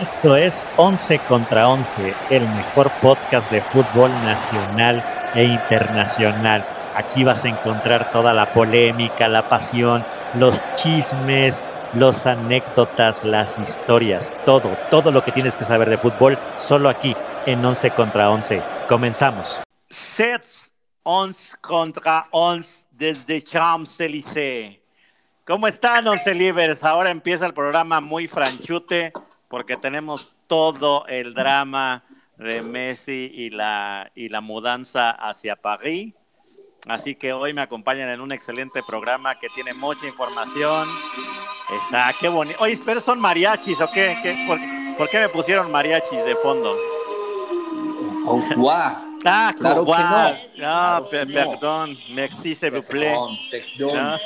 Esto es 11 contra 11, el mejor podcast de fútbol nacional e internacional. Aquí vas a encontrar toda la polémica, la pasión, los chismes, los anécdotas, las historias, todo, todo lo que tienes que saber de fútbol, solo aquí en 11 contra 11. Comenzamos. Sets 11 contra 11 desde Champs-Élysées. ¿Cómo están, Once Livers? Ahora empieza el programa muy franchute porque tenemos todo el drama de Messi y la, y la mudanza hacia París. Así que hoy me acompañan en un excelente programa que tiene mucha información. Esa, qué bonito. Oye, pero son mariachis o qué? ¿Qué? ¿Por, por, qué me pusieron mariachis de fondo? Au revoir. Ah, Claro que ah, no. ah, Claro que pe- no. perdón, vous plaît. Perdón, perdón.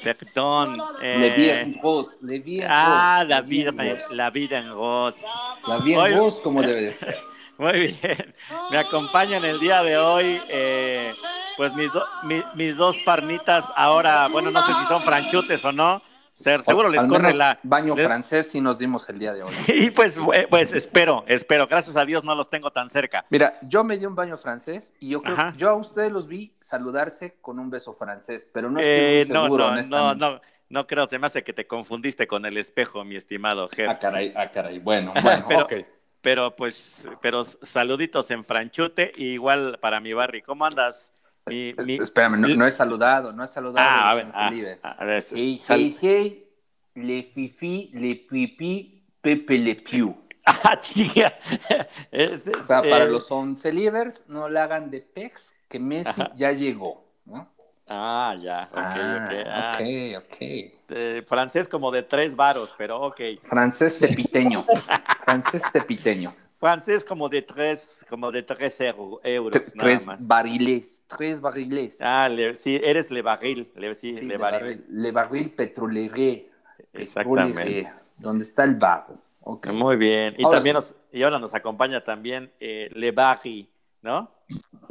Ah, Perdón. Le eh, vie en rose, le vie en ah, la vida, la vida en rose. La vie en rose como debe de ser. Muy bien. Me acompañan el día de hoy, eh, pues mis, do- mi- mis dos parnitas ahora, bueno, no sé si son franchutes o no. Ser- seguro les Al corre la. baño les- francés y nos dimos el día de hoy. Sí, pues, pues espero, espero. Gracias a Dios no los tengo tan cerca. Mira, yo me di un baño francés y yo creo yo a ustedes los vi saludarse con un beso francés, pero no estoy Eh, muy no, seguro, no, no, honestamente. no, no creo. Se me hace que te confundiste con el espejo, mi estimado Ger. Ah, caray, ah, caray. Bueno, bueno, Pero- ok. Pero pues, pero saluditos en franchute, y igual para mi Barry. ¿Cómo andas? Mi, mi- Espérame, no, no he saludado, no he saludado Ah, a ver, los ah, a ver, Hey, sal- hey, hey, le fifi, le pipi, pepe le piu. Ah, chica. Es- es, O sea, para eh, los once livers, no le hagan de pex que Messi Ajá. ya llegó. ¿no? Ah, ya, ok, Ah, ok. Ah, ok, ok. eh, francés como de tres varos, pero ok. Francés tepiteño. Francés tepiteño. Francés como de tres, como de tres euro- euros, Tre- nada tres más. barriles. Tres barriles. Ah, le- sí, eres le barril, le, sí, Sí, le le barril. barril, le barril. Exactamente. Donde está el barro. Ok. Muy bien. Y Ahora también sí. nos, y ahora nos acompaña también eh, le baril, ¿no?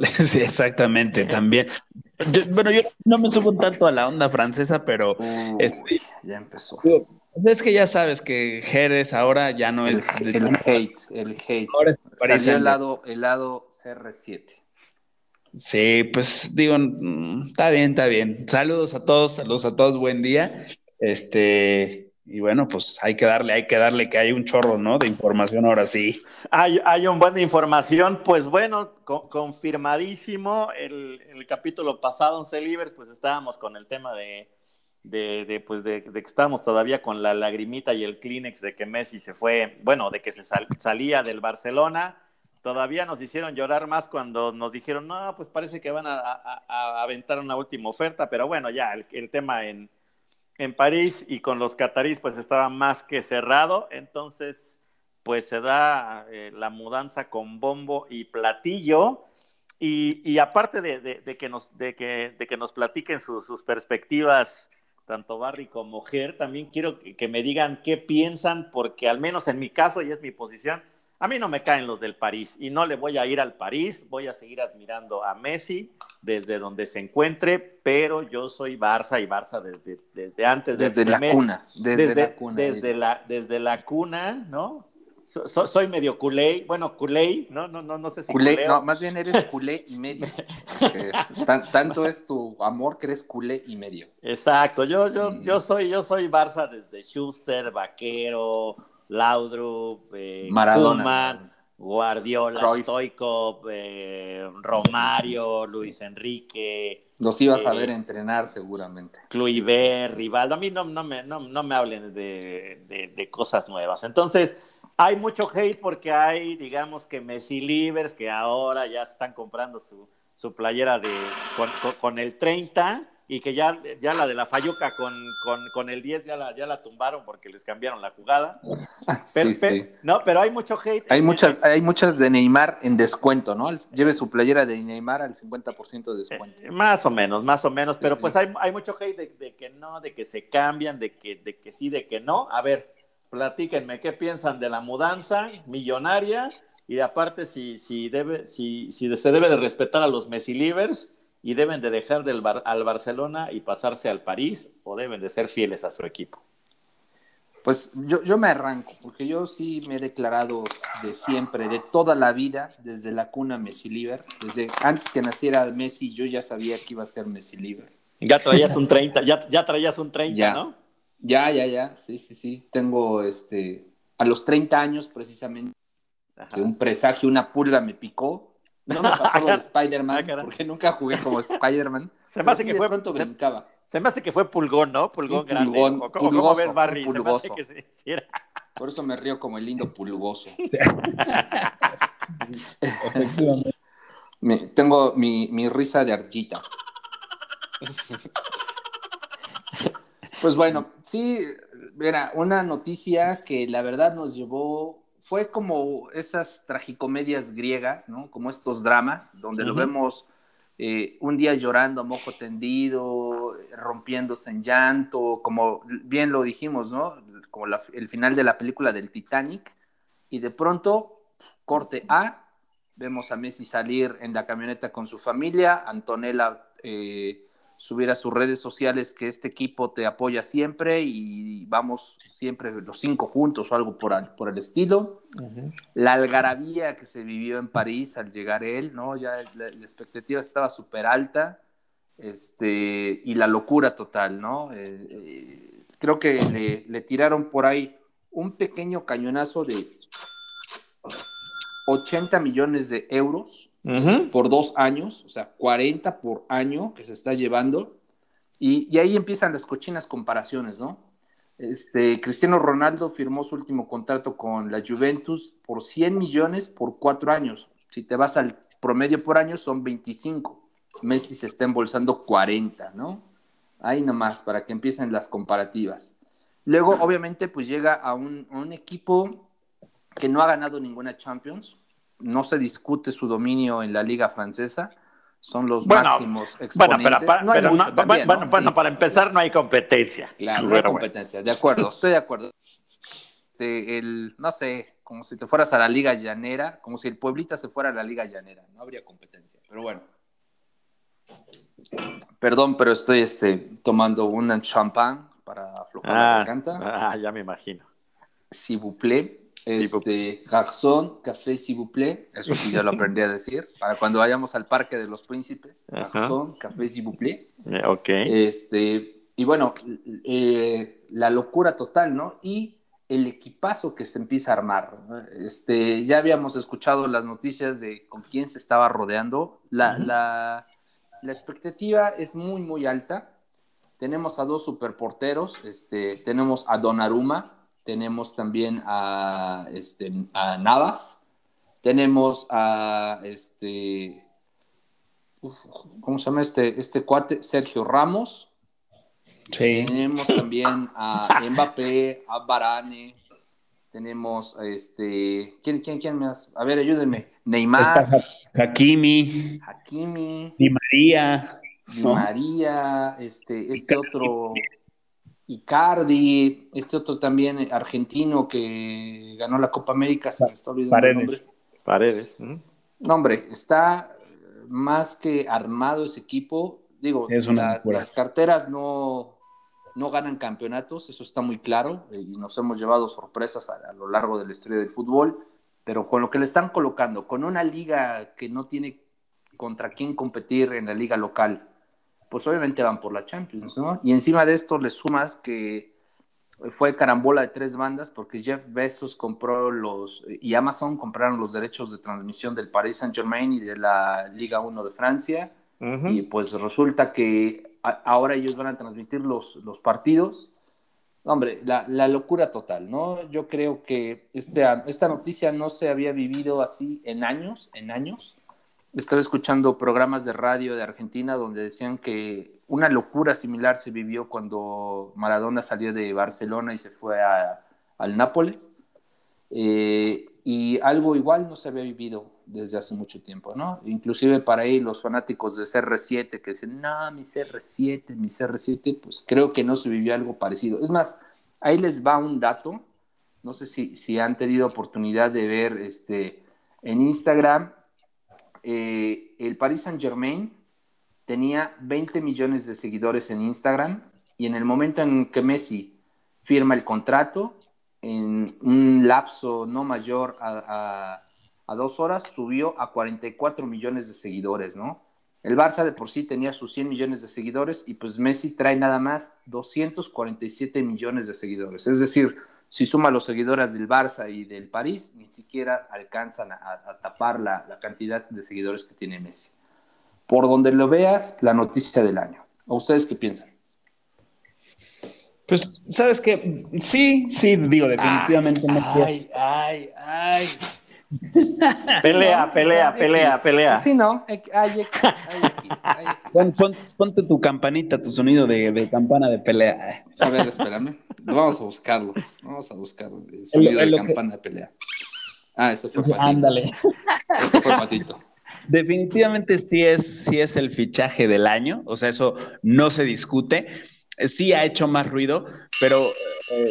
Sí, exactamente, también. Yo- bueno, yo no me subo tanto a la onda francesa, pero Uy, Este- ya empezó. Es que ya sabes que Jerez ahora ya no El, es... de- el hate, el hate. Ahora es Salió el lado, el lado CR7. Sí, pues digo, mm, está bien, está bien. Saludos a todos, saludos a todos, buen día. Este, y bueno, pues hay que darle, hay que darle que hay un chorro, ¿no? De información ahora sí. Hay, hay un buen de información, pues bueno, co- confirmadísimo. El, el capítulo pasado, 11 Libres, pues estábamos con el tema de, de, pues de, que estábamos todavía con la lagrimita y el Kleenex de que Messi se fue, bueno, de que se sal- salía del Barcelona. Todavía nos hicieron llorar más cuando nos dijeron, no, pues parece que van a, aventar una última oferta, pero bueno, ya el, tema en, en París y con los catarís pues estaba más que cerrado, entonces pues se da eh, la mudanza con bombo y platillo. Y, aparte de, de- que nos, de, que, de que nos platiquen sus perspectivas, tanto Barry como Ger, también quiero que, que me digan qué piensan, porque al menos en mi caso, y es mi posición, a mí no me caen los del París y no le voy a ir al París, voy a seguir admirando a Messi desde donde se encuentre, pero yo soy Barça y Barça desde, desde antes de Desde la primer- cuna. Desde, desde, la cuna. desde la, desde la cuna, ¿no? So- so- soy medio culé, bueno, culé, no, no, no, no sé si Culé, no, más bien eres culé y medio. Tan- tanto es tu amor que eres culé y medio. Exacto, yo, yo, Mm. yo soy, yo soy Barça desde Schuster, Vaquero, Laudrup, eh, Maradona. Guardiola, Cruyff. Stoikov, eh, Romario, Luis Enrique, Los ibas a Eh, ver entrenar seguramente. Kluivert, Rivaldo, a mí no, no, me, no, no me hablen de, de- de cosas nuevas. Entonces, hay mucho hate porque hay, digamos que Messi Livers, que ahora ya están comprando su, su playera de, con, con- con el 30 y que ya, ya la de la Fayuca con, con, el 10 ya la, ya la tumbaron porque les cambiaron la jugada. Pero, sí, pero- sí. No, pero hay mucho hate. Hay muchas, hay muchas de Neymar en descuento, ¿no? Lleve su playera de Neymar al 50% de descuento. Eh, Más o menos, más o menos, Sí, pero pues hay, hay mucho hate de, de que no, de que se cambian, de que, de que sí, de que no. A ver, platíquenme qué piensan de la mudanza millonaria y de aparte si, si, debe, si, si se debe de respetar a los Messi Livers y deben de dejar del Bar- al Barcelona y pasarse al París o deben de ser fieles a su equipo. Pues yo, yo me arranco, porque yo sí me he declarado de siempre, de toda la vida, desde la cuna Messi Liver. Desde antes que naciera Messi, yo ya sabía que iba a ser Messi Liver. Ya traías un 30, ya, ya traías un 30, Ya. ¿no? Ya, ya, ya, sí, sí, sí. Tengo, este, a los 30 años precisamente, Ajá. que un presagio, una pulga me picó. No me pasó lo de Ah, Spider-Man, caray. porque nunca jugué como Spider-Man. Se me hace sí que fue- pronto se- brincaba. Se me hace que fue pulgón, ¿no? Pulgón grande. pulgón, ¿O cómo- ¿Cómo pulgoso, ves, Barry? Se me hace que sí, sí era. Por eso me río como el lindo pulgoso. Efectivamente. Me- tengo mi, mi risa de arquita. Pues bueno, sí, era una noticia que la verdad nos llevó, fue como esas tragicomedias griegas, ¿no? Como estos dramas, donde lo vemos eh, un día llorando a mojo tendido, rompiéndose en llanto, como bien lo dijimos, ¿no? Como la- el final de la película del Titanic, y de pronto, corte A, vemos a Messi salir en la camioneta con su familia, Antonella eh, subir a sus redes sociales que este equipo te apoya siempre y vamos siempre los cinco juntos o algo por, al- por el estilo. La algarabía que se vivió en París al llegar él, ¿no? Ya la, la expectativa estaba súper alta este, y la locura total, ¿no? Eh, eh, creo que le, le tiraron por ahí un pequeño cañonazo de 80 millones de euros Por dos años, o sea, 40 por año que se está llevando. Y, ahí empiezan las cochinas comparaciones, ¿no? Este, Cristiano Ronaldo firmó su último contrato con la Juventus por 100 millones por cuatro años. Si te vas al promedio por año, son 25. Messi se está embolsando 40, ¿no? Ahí nomás, para que empiecen las comparativas. Luego, obviamente, pues llega a un equipo que no ha ganado ninguna Champions, no se discute su dominio en la liga francesa, son los Bueno, máximos Bueno, exponentes. pero, para, No hay pero mucho no- también, bueno, ¿no? bueno, Sí, para sí, empezar no hay competencia. Claro, no hay competencia, de acuerdo, estoy de acuerdo. Este, el, no sé, como si te fueras a la liga llanera, como si el Pueblita se fuera a la liga llanera, no habría competencia, pero bueno. Perdón, pero estoy este, tomando un champán para aflojar la Ah, garganta. ah, ya me imagino. S'il vous Este, garçon, café, s'il vous plaît. Eso sí ya lo aprendí a decir. Para cuando vayamos al Parque de los Príncipes. Garçon, café, s'il vous plaît. Eh, Ok. Este, y bueno, eh, la locura total, ¿no? Y el equipazo que se empieza a armar. Este, ya habíamos escuchado las noticias de con quién se estaba rodeando. La, la, la expectativa es muy, muy alta. Tenemos a dos superporteros. Este, tenemos a Donnarumma, tenemos también a, este, a Navas, tenemos a este, uf, ¿cómo se llama este, este cuate? Sergio Ramos. Sí. Tenemos también a Mbappé, a Varane. Tenemos a este. ¿Quién, quién, quién más? A ver, ayúdenme. Está Neymar, Ha- Hakimi, Hakimi, Di María. Di ¿no? María, este, este otro. Icardi, este otro también eh, argentino que ganó la Copa América, se me está olvidando el nombre. Paredes. Paredes. ujú. No, hombre, está más que armado ese equipo. Digo, Sí, es una la- locura. las carteras no, no ganan campeonatos, eso está muy claro, eh, y nos hemos llevado sorpresas a, a lo largo de la historia del fútbol, pero con lo que le están colocando, con una liga que no tiene contra quién competir en la liga local, pues obviamente van por la Champions, ¿no? Y encima de esto le sumas que fue carambola de tres bandas porque Jeff Bezos compró los y Amazon compraron los derechos de transmisión del Paris Saint Germain y de la Liga 1 de Francia y pues resulta que a- ahora ellos van a transmitir los, los partidos. Hombre, la, la locura total, ¿no? Yo creo que este, esta noticia no se había vivido así en años, en años. Estaba escuchando programas de radio de Argentina donde decían que una locura similar se vivió cuando Maradona salió de Barcelona y se fue a- al Nápoles. Eh, y algo igual no se había vivido desde hace mucho tiempo, ¿no? Inclusive para ahí los fanáticos de CR7 que dicen, no, mi CR7, mi CR7, pues creo que no se vivió algo parecido. Es más, ahí les va un dato, no sé si, si han tenido oportunidad de ver este, en Instagram, eh, el Paris Saint Germain tenía 20 millones de seguidores en Instagram y en el momento en que Messi firma el contrato, en un lapso no mayor a, a, dos horas, subió a 44 millones de seguidores, ¿no? El Barça de por sí tenía sus 100 millones de seguidores y pues Messi trae nada más 247 millones de seguidores. Es decir, si suma los seguidores del Barça y del París, ni siquiera alcanzan a, tapar la, la, cantidad de seguidores que tiene Messi. Por donde lo veas, la noticia del año. ¿O ustedes qué piensan? Pues, ¿sabes qué? Sí, sí, digo, definitivamente ay, no Ay, ay, ay. Pelea, pelea, pelea, pelea. Sí, no. Ay, ponte tu campanita, tu sonido de, campana de pelea. A ver, espérame. Vamos a buscarlo. Vamos a buscarlo. El sonido de campana de pelea. Ah, eso fue Patito. Ándale. Eso fue Patito. Definitivamente sí es, sí es el fichaje del año. O sea, eso no se discute sí ha hecho más ruido, pero eh,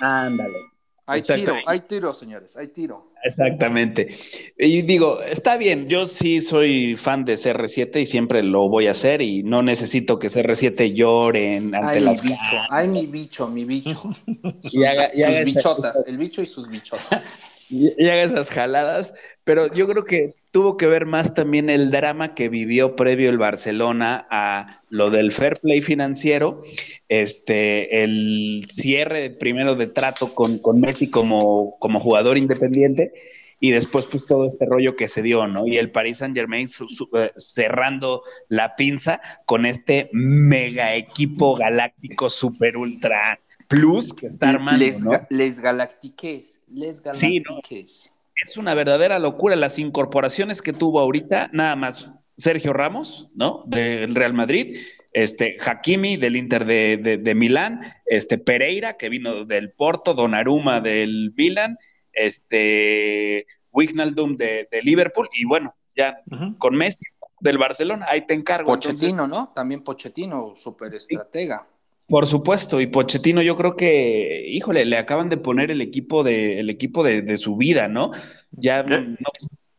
ándale. Hay tiro, hay tiro, señores, hay tiro. Exactamente. Y digo, está bien, yo sí soy fan de CR7 y siempre lo voy a hacer y no necesito que CR7 lloren ante ay, las mi bicho, Ay, mi bicho, mi bicho. Sus, y haga, sus bichotas, el bicho y sus bichotas. Y, y haga esas jaladas, pero yo creo que tuvo que ver más también el drama que vivió previo el Barcelona a lo del fair play financiero, este, el cierre primero de trato con, con Messi como, como jugador independiente y después pues todo este rollo que se dio, ¿no? Y el Paris Saint Germain eh, cerrando la pinza con este mega equipo galáctico super ultra plus que está armando, les, ¿no? les galactiques, les galactiques es una verdadera locura las incorporaciones que tuvo ahorita, nada más Sergio Ramos, ¿no? Del Real Madrid, este Hakimi del Inter de, Milán, este Pereira que vino del Porto, Donnarumma del Milan, este Wijnaldum de, Liverpool y bueno, ya con Messi del Barcelona, ahí te encargo. Pochettino, ¿no? También Pochettino, súper estratega. Por supuesto, y Pochettino yo creo que, híjole, le acaban de poner el equipo de, el equipo de, su vida, ¿no? Ya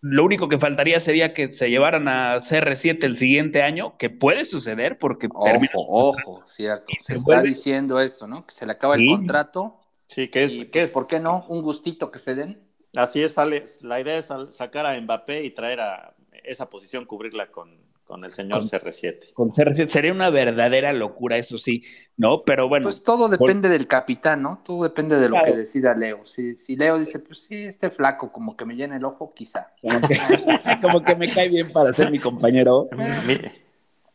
lo único que faltaría sería que se llevaran a CR7 el siguiente año, que puede suceder porque ojo, Ojo, cierto. Se, está diciendo eso, ¿no? Que se le acaba el contrato. Sí, que es, que pues, es. ¿Por qué no? Un gustito que se den. Así es, sale. La idea es sacar a Mbappé y traer a esa posición, cubrirla con, con el señor CR7. Con CR7 sería una verdadera locura, eso sí, ¿no? Pero bueno. Pues todo depende del capitán, ¿no? Todo depende de lo que decida Leo. Si, si, Leo dice, pues sí, este flaco como que me llena el ojo, quizá. Como que, me cae bien para ser mi compañero.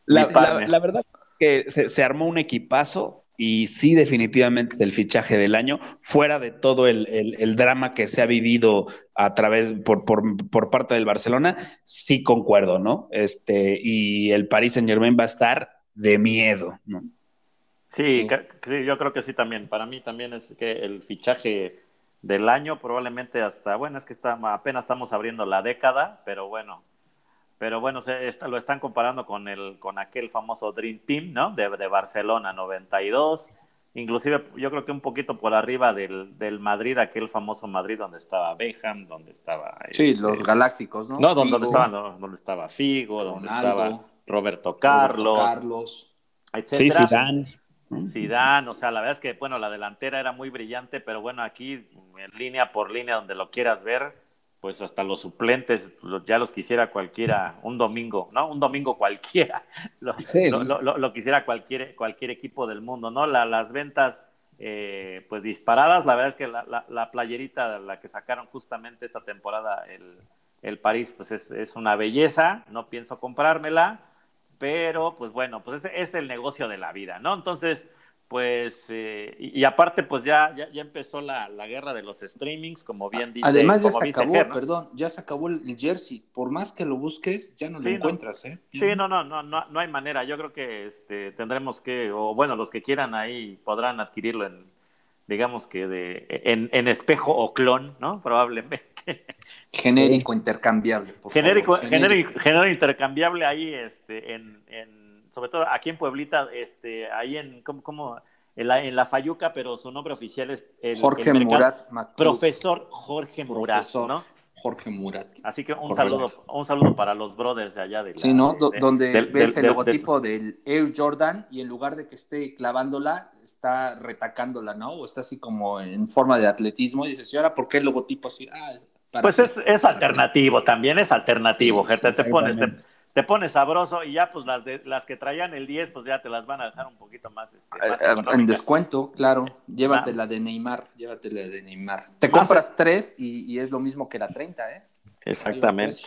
la, la, verdad que se, se armó un equipazo y sí definitivamente es el fichaje del año, fuera de todo el, drama que se ha vivido a través, por, por, parte del Barcelona, sí concuerdo, ¿no? Este, y el Paris Saint Germain va a estar de miedo, ¿no? Sí, sí, yo creo que sí también. Para mí también es que el fichaje del año, probablemente hasta, bueno, es que está, apenas estamos abriendo la década, pero bueno, pero bueno, se, lo están comparando con, el, con aquel famoso Dream Team, ¿no? De, de, Barcelona 92, inclusive yo creo que un poquito por arriba del, del, Madrid, aquel famoso Madrid donde estaba Beckham, donde estaba... Sí, este, los Galácticos, ¿no? No, donde, estaba, donde estaba Figo, donde estaba Roberto Carlos, Carlos etcétera. Sí, Zidane. Zidane, o sea, la verdad es que, bueno, la delantera era muy brillante, pero bueno, aquí en línea por línea, donde lo quieras ver, pues hasta los suplentes ya los quisiera cualquiera, un domingo, ¿no? Un domingo cualquiera, lo, lo, quisiera cualquier, cualquier equipo del mundo, ¿no? las ventas, eh, pues disparadas, la verdad es que la, la, playerita, la que sacaron justamente esta temporada, el, el París, pues es, es, una belleza, no pienso comprármela, pero pues bueno, pues es, es el negocio de la vida, ¿no? Entonces, pues, eh, y, aparte, pues ya, ya, empezó la, guerra de los streamings, como bien dice. Además, ya se acabó, perdón, ya se acabó el, jersey. Por más que lo busques, ya no lo encuentras, ¿eh? Sí, no, no, no, no, no hay manera. Yo creo que este, tendremos que, o bueno, los que quieran ahí podrán adquirirlo en, digamos que de, en, espejo o clon, ¿no? Probablemente. Genérico intercambiable. Por genérico, Genérico, genérico, intercambiable ahí, este, en, en sobre todo aquí en Pueblita, este, ahí en, ¿cómo, En, la, en la Fayuca, pero su nombre oficial es el, Jorge Murat Profesor Jorge Murat, ¿no? Jorge Murat. Así que un saludo, un saludo para los brothers de allá de Sí, ¿no? donde ves el logotipo del Air Jordan y en lugar de que esté clavándola, está retacándola, ¿no? O está así como en forma de atletismo. Y dices, ¿y ahora por qué el logotipo así? Ah, pues es, es alternativo, también es alternativo, gente. te pones, te pones sabroso y ya pues las de las que traían el 10 pues ya te las van a dejar un poquito más, este, eh, eh, en descuento, claro. Llévate la de Neymar, llévate la de Neymar. Te compras tres y, es lo mismo que la 30, ¿eh? Exactamente.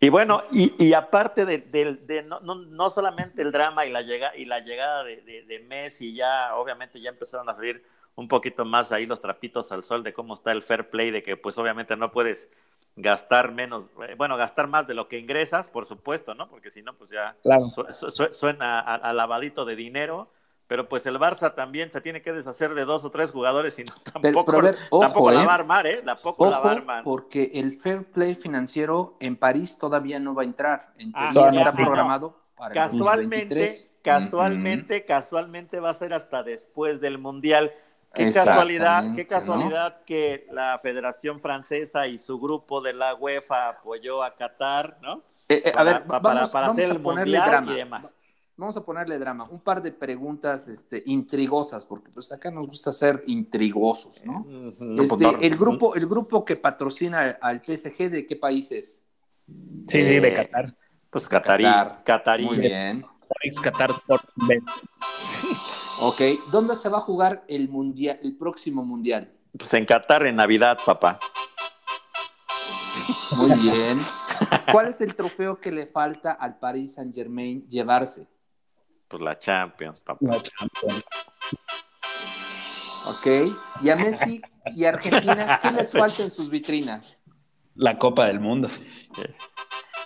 Y bueno, y, aparte de, de, no, no, solamente el drama y la, llega, y la llegada de, de, Messi, ya obviamente ya empezaron a salir un poquito más ahí los trapitos al sol de cómo está el fair play, de que pues obviamente no puedes gastar menos, eh, bueno, gastar más de lo que ingresas, por supuesto, ¿no? Porque si no, pues ya suena a, lavadito de dinero. Pero pues el Barça también se tiene que deshacer de dos o tres jugadores y no, tampoco, tampoco la ¿eh? va a armar, ¿eh? Tampoco la va a armar. Porque el fair play financiero en París todavía no va a entrar. En ah, está programado para casualmente, Casualmente, casualmente va a ser hasta después del Mundial. Qué casualidad, qué casualidad que la Federación Francesa y su grupo de la UEFA apoyó a Qatar, ¿no? Eh, eh, a ver, para, para, hacer el mundial drama. y demás. Vamos a ponerle drama. Un par de preguntas este, intrigosas, porque pues acá nos gusta ser intrigosos, ¿no? Pues, este, el, grupo, el grupo que patrocina al PSG, ¿de qué país es? Sí, sí, de eh, Qatar. Pues Qatarí. Qatarí. Muy bien. Qatar Sport Ok, ¿dónde se va a jugar el mundial, el próximo mundial? Pues en Qatar en Navidad, papá. Muy bien. ¿Cuál es el trofeo que le falta al Paris Saint Germain llevarse? Pues la Champions, papá. La Champions. Ok. ¿Y a Messi y a Argentina qué les falta en sus vitrinas? La Copa del Mundo.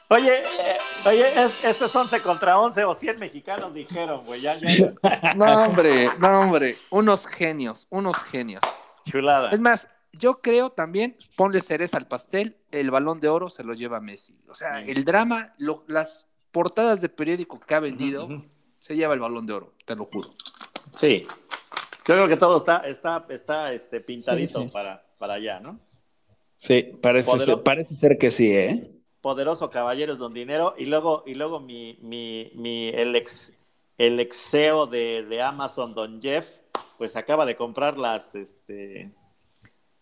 Oye, eh, oye, estos 11 contra 11 o 100 mexicanos dijeron, güey. Ya, No, hombre, no, hombre. Unos genios, unos genios. Chulada. Es más, yo creo también, ponle cereza al pastel, el balón de oro se lo lleva Messi. O sea, el drama, las portadas de periódico que ha vendido, se lleva el balón de oro, te lo juro. Sí. Yo creo que todo está, está, está este, pintadito Para, para allá, ¿no? Sí, parece ser, parece ser que sí, ¿eh? Poderoso Caballeros Don Dinero y luego, y luego mi, mi, mi el ex el exeo de, de, Amazon Don Jeff, pues acaba de comprar las este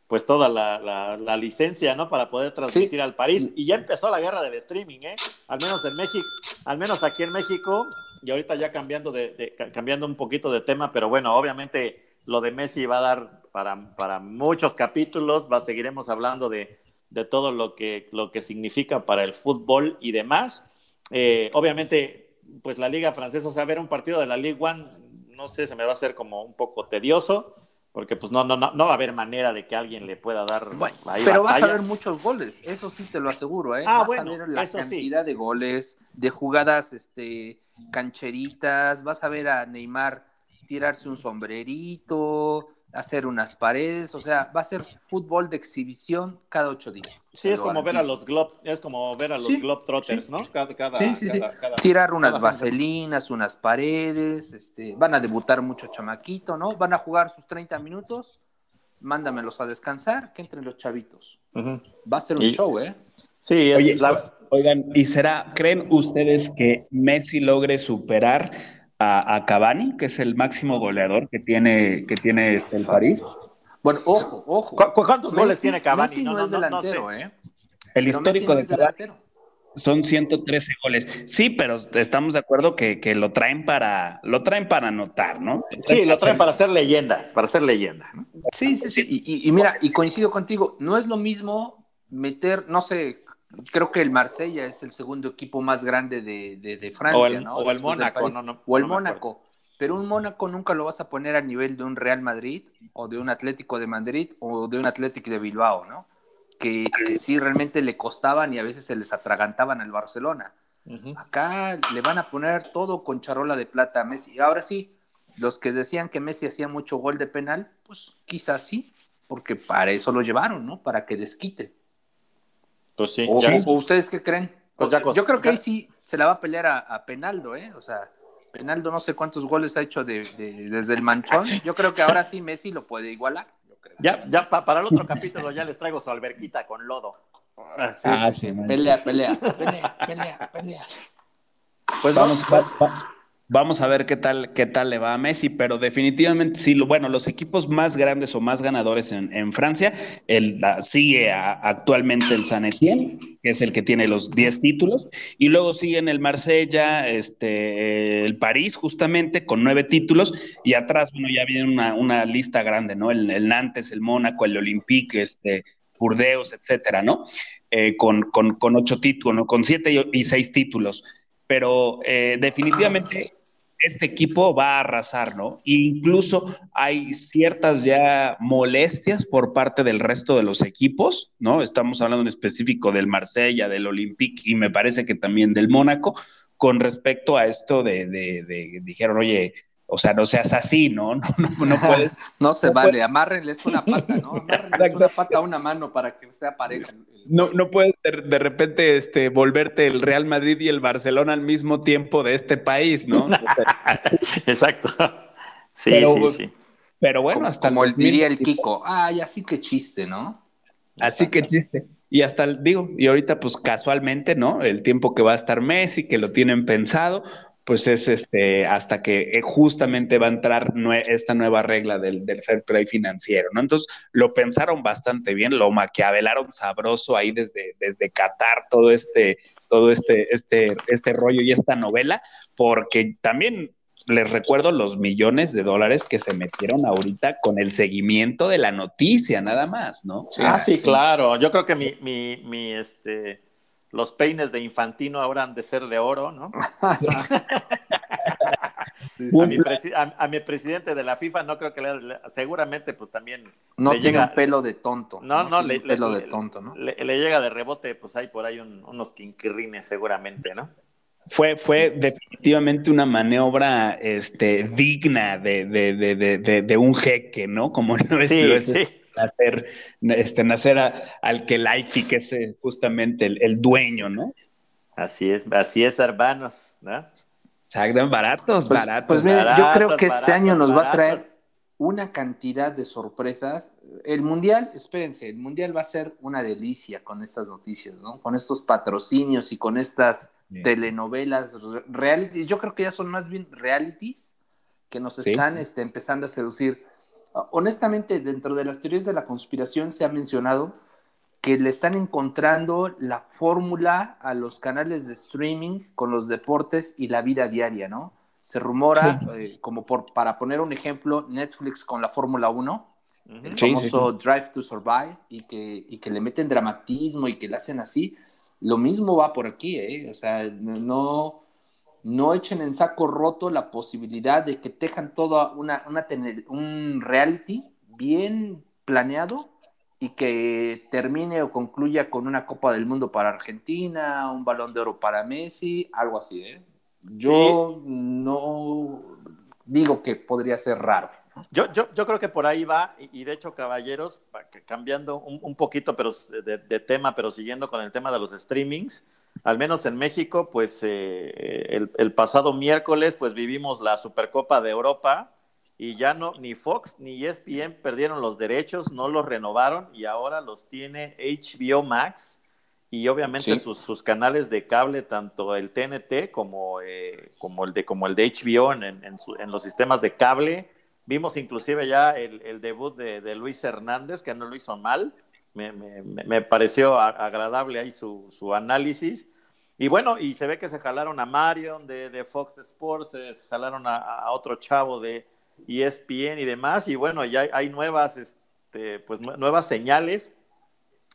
pues toda la, la, licencia, ¿no? Para poder transmitir al París. Y ya empezó la guerra del streaming, ¿eh? Al menos en México, al menos aquí en México, y ahorita ya cambiando de, cambiando un poquito de tema, pero bueno, obviamente lo de Messi va a dar para, para muchos capítulos, va, seguiremos hablando de, de todo lo que, lo que significa para el fútbol y demás. Eh, obviamente, pues la liga francesa, o sea, ver un partido de la Ligue One, no sé, se me va a hacer como un poco tedioso, porque pues no, no, no, no va a haber manera de que alguien le pueda dar. Bueno, pero vas a ver muchos goles, eso sí te lo aseguro, ¿eh? Ah, vas a ver la cantidad de goles, de jugadas este, cancheritas, vas a ver a Neymar tirarse un sombrerito, hacer unas paredes, o sea, va a ser fútbol de exhibición cada ocho días. Sí, es como ver a los glob, es como ver a los Globetrotters, ¿no? Cada, cada, sí, sí, Tirar unas vaselinas, unas paredes, este, van a debutar mucho chamaquito, ¿no? Van a jugar sus 30 minutos, mándamelos a descansar, que entren los chavitos. Va a ser un show, ¿eh? Sí, es Oigan, ¿y será, creen ustedes que Messi logre superar a, Cavani, que es el máximo goleador que tiene, que tiene este, el París. Bueno, ojo, ojo. ¿Cuántos goles tiene Cavani? Messi no, es delantero, ¿eh? El histórico de Cavani son 113 goles. Sí, pero estamos de acuerdo que, lo traen para lo traen para anotar, ¿no? Sí, lo traen para ser leyendas, para ser leyenda. Sí, sí, sí. Y, y, mira, y coincido contigo, no es lo mismo meter, no sé, creo que el Marsella es el segundo equipo más grande de, Francia, o el, ¿no? O el Mónaco, no, no, O el Mónaco. Pero un Mónaco nunca lo vas a poner a nivel de un Real Madrid o de un Atlético de Madrid o de un Atlético de Bilbao, ¿no? Que, sí realmente le costaban y a veces se les atragantaban al Barcelona. Acá le van a poner todo con charola de plata a Messi. Ahora sí, los que decían que Messi hacía mucho gol de penal, pues quizás sí, porque para eso lo llevaron, ¿no? Para que desquite. Pues sí. O, ustedes qué creen? Pues yo creo que ahí sí se la va a pelear a, Penaldo, ¿eh? O sea, Penaldo no sé cuántos goles ha hecho desde el manchón. Yo creo que ahora sí Messi lo puede igualar. Ya, ya para el otro capítulo ya les traigo su alberquita con lodo. Ah, sí, ah, sí, sí. Pelea, pelea, pelea, pelea, pelea. Pues vamos, Vamos a ver qué tal, qué tal le va a Messi, pero definitivamente sí, bueno, los equipos más grandes o más ganadores en, Francia, el, sigue actualmente el San Etienne, que es el que tiene los 10 títulos, y luego siguen el Marsella, este, el París, justamente, con 9 títulos, y atrás, bueno, ya viene una, lista grande, ¿no? El, Nantes, el Mónaco, el Olympique, este, Burdeos, etcétera, ¿no? Eh, con, con, con, ocho títulos, ¿no? con siete y seis títulos pero eh, definitivamente este equipo va a arrasar, ¿no? incluso hay ciertas ya molestias por parte del resto de los equipos, ¿no? Estamos hablando en específico del Marsella, del Olympique y me parece que también del Mónaco, con respecto a esto de, de, de dijeron, oye, o sea, no seas así, ¿no? No, no, puedes. no se vale, amárrenles una pata, ¿no? Amárrenles una pata a una mano para que sea pareja. No, no puedes de, repente este, volverte el Real Madrid y el Barcelona al mismo tiempo de este país, ¿no? Exacto. Sí, sí, sí. Pero bueno, hasta. Como el, diría el Kiko, ay, así que chiste, ¿no? Así que chiste. Y hasta, digo, y ahorita pues casualmente, ¿no? El tiempo que va a estar Messi, que lo tienen pensado, pues es este, hasta que eh, justamente va a entrar esta nueva regla del, del, fair play financiero, ¿no? Entonces lo pensaron bastante bien, lo maquiavelaron sabroso ahí desde, desde Qatar, todo este, todo este, este, este rollo y esta novela, porque también les recuerdo los millones de dólares que se metieron ahorita con el seguimiento de la noticia, nada más, ¿no? ah, sí, claro. Yo creo que mi, mi, mi este los peines de Infantino ahora han de ser de oro, ¿no? a, mi presidente de la FIFA no creo que le, seguramente pues también no le tiene llega, un pelo de tonto no no, le, pelo de tonto no le, llega de rebote pues hay por ahí unos quinquirrines seguramente no fue, fue definitivamente una maniobra este, digna de, de, de, un jeque, ¿no? Como no es, sí, sí nacer, este, nacer al que Laifi, que es eh, justamente el, dueño, ¿no? Así es, así es, hermanos, ¿no? Exacto, baratos, pues, baratos. Pues mira, yo creo que este año nos va a traer una cantidad de sorpresas. El Mundial, espérense, el Mundial va a ser una delicia con estas noticias, ¿no? Con estos patrocinios y con estas telenovelas reality. Yo creo que ya son más bien realities que nos están este, empezando a seducir honestamente, dentro de las teorías de la conspiración se ha mencionado que le están encontrando la fórmula a los canales de streaming con los deportes y la vida diaria, ¿no? Se rumora, eh, como por, para poner un ejemplo, Netflix con la Fórmula 1, el famoso Drive to Survive, y que, y que le meten dramatismo y que le hacen así. Lo mismo va por aquí, ¿eh? O sea, no, no echen en saco roto la posibilidad de que tejan todo una, un reality bien planeado y que termine o concluya con una Copa del Mundo para Argentina, un balón de oro para Messi, algo así. ¿eh? Yo no digo que podría ser raro. Yo, yo, yo, creo que por ahí va, y de hecho, caballeros, cambiando un, poquito pero de, de, tema, pero siguiendo con el tema de los streamings, al menos en México, pues eh, el, pasado miércoles, pues vivimos la Supercopa de Europa y ya no, ni Fox ni ESPN perdieron los derechos, no los renovaron y ahora los tiene HBO Max y obviamente sus, canales de cable, tanto el TNT como, eh, como, el, de, como el de HBO en, en, los sistemas de cable. Vimos inclusive ya el, debut de, de Luis Hernández, que no lo hizo mal me, me, me pareció agradable ahí su, su, análisis. Y bueno, y se ve que se jalaron a Marion de, Fox Sports, se jalaron a, otro chavo de ESPN y demás. Y bueno, ya hay nuevas, este, pues, nuevas señales.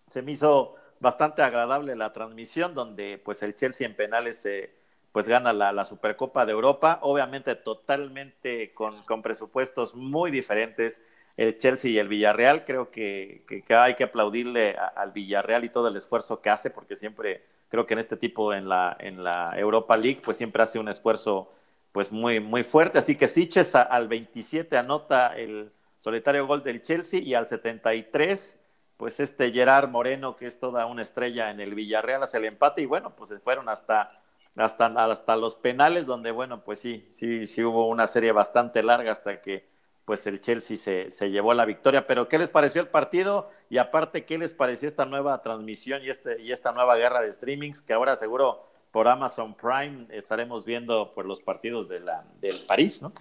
Se me hizo bastante agradable la transmisión, donde pues el Chelsea en penales se pues gana la, Supercopa de Europa, obviamente totalmente con, con presupuestos muy diferentes el Chelsea y el Villarreal. Creo que, hay que aplaudirle al Villarreal y todo el esfuerzo que hace, porque siempre creo que en este tipo, en la, en la Europa League, pues siempre hace un esfuerzo pues muy, muy fuerte. Así que Siches al 27 anota el solitario gol del Chelsea y al 73 pues este Gerard Moreno, que es toda una estrella en el Villarreal, hace el empate y bueno, pues se fueron hasta, hasta, hasta los penales, donde bueno, pues sí, sí, sí hubo una serie bastante larga hasta que pues el Chelsea se, se, llevó la victoria. Pero, ¿qué les pareció el partido? Y aparte, ¿qué les pareció esta nueva transmisión y, este, y esta nueva guerra de streamings que ahora seguro por Amazon Prime estaremos viendo por los partidos de la, del París, ¿no?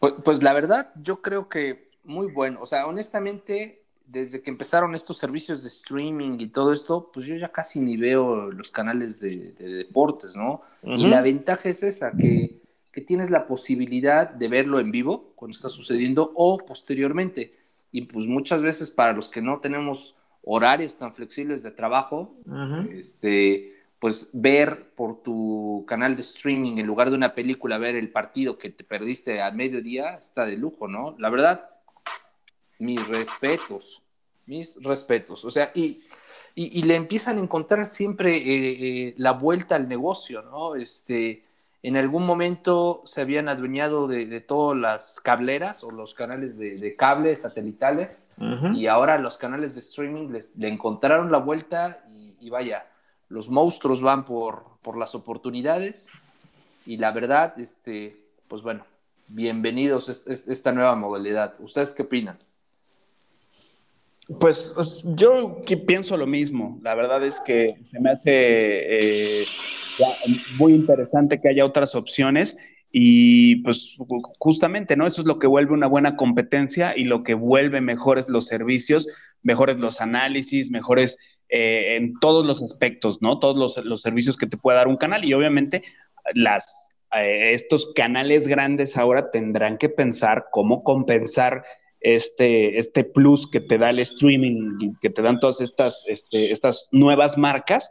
Pues, pues, la verdad, yo creo que muy bueno. O sea, honestamente, desde que empezaron estos servicios de streaming y todo esto, pues yo ya casi ni veo los canales de, deportes, ¿no? Y la ventaja es esa, que, que, tienes la posibilidad de verlo en vivo cuando está sucediendo o posteriormente. Y pues muchas veces para los que no tenemos horarios tan flexibles de trabajo, este pues ver por tu canal de streaming en lugar de una película, ver el partido que te perdiste a mediodía, está de lujo, ¿no? La verdad, mis respetos, mis respetos. O sea, y, y, le empiezan a encontrar siempre eh, eh, la vuelta al negocio, ¿no? Este, en algún momento se habían adueñado de, todas las cableras o los canales de, de cable satelitales y ahora los canales de streaming les, le encontraron la vuelta y vaya, los monstruos van por, por las oportunidades y la verdad, este, pues bueno, bienvenidos a esta nueva modalidad. ¿Ustedes qué opinan? Pues, pues yo pienso lo mismo. La verdad es que se me hace eh, muy interesante que haya otras opciones y pues justamente, ¿no? Eso es lo que vuelve una buena competencia y lo que vuelve mejores los servicios, mejores los análisis, mejores eh, en todos los aspectos, ¿no? Todos los, servicios que te puede dar un canal y obviamente las, eh, estos canales grandes ahora tendrán que pensar cómo compensar este, este plus que te da el streaming, que te dan todas estas, este, estas nuevas marcas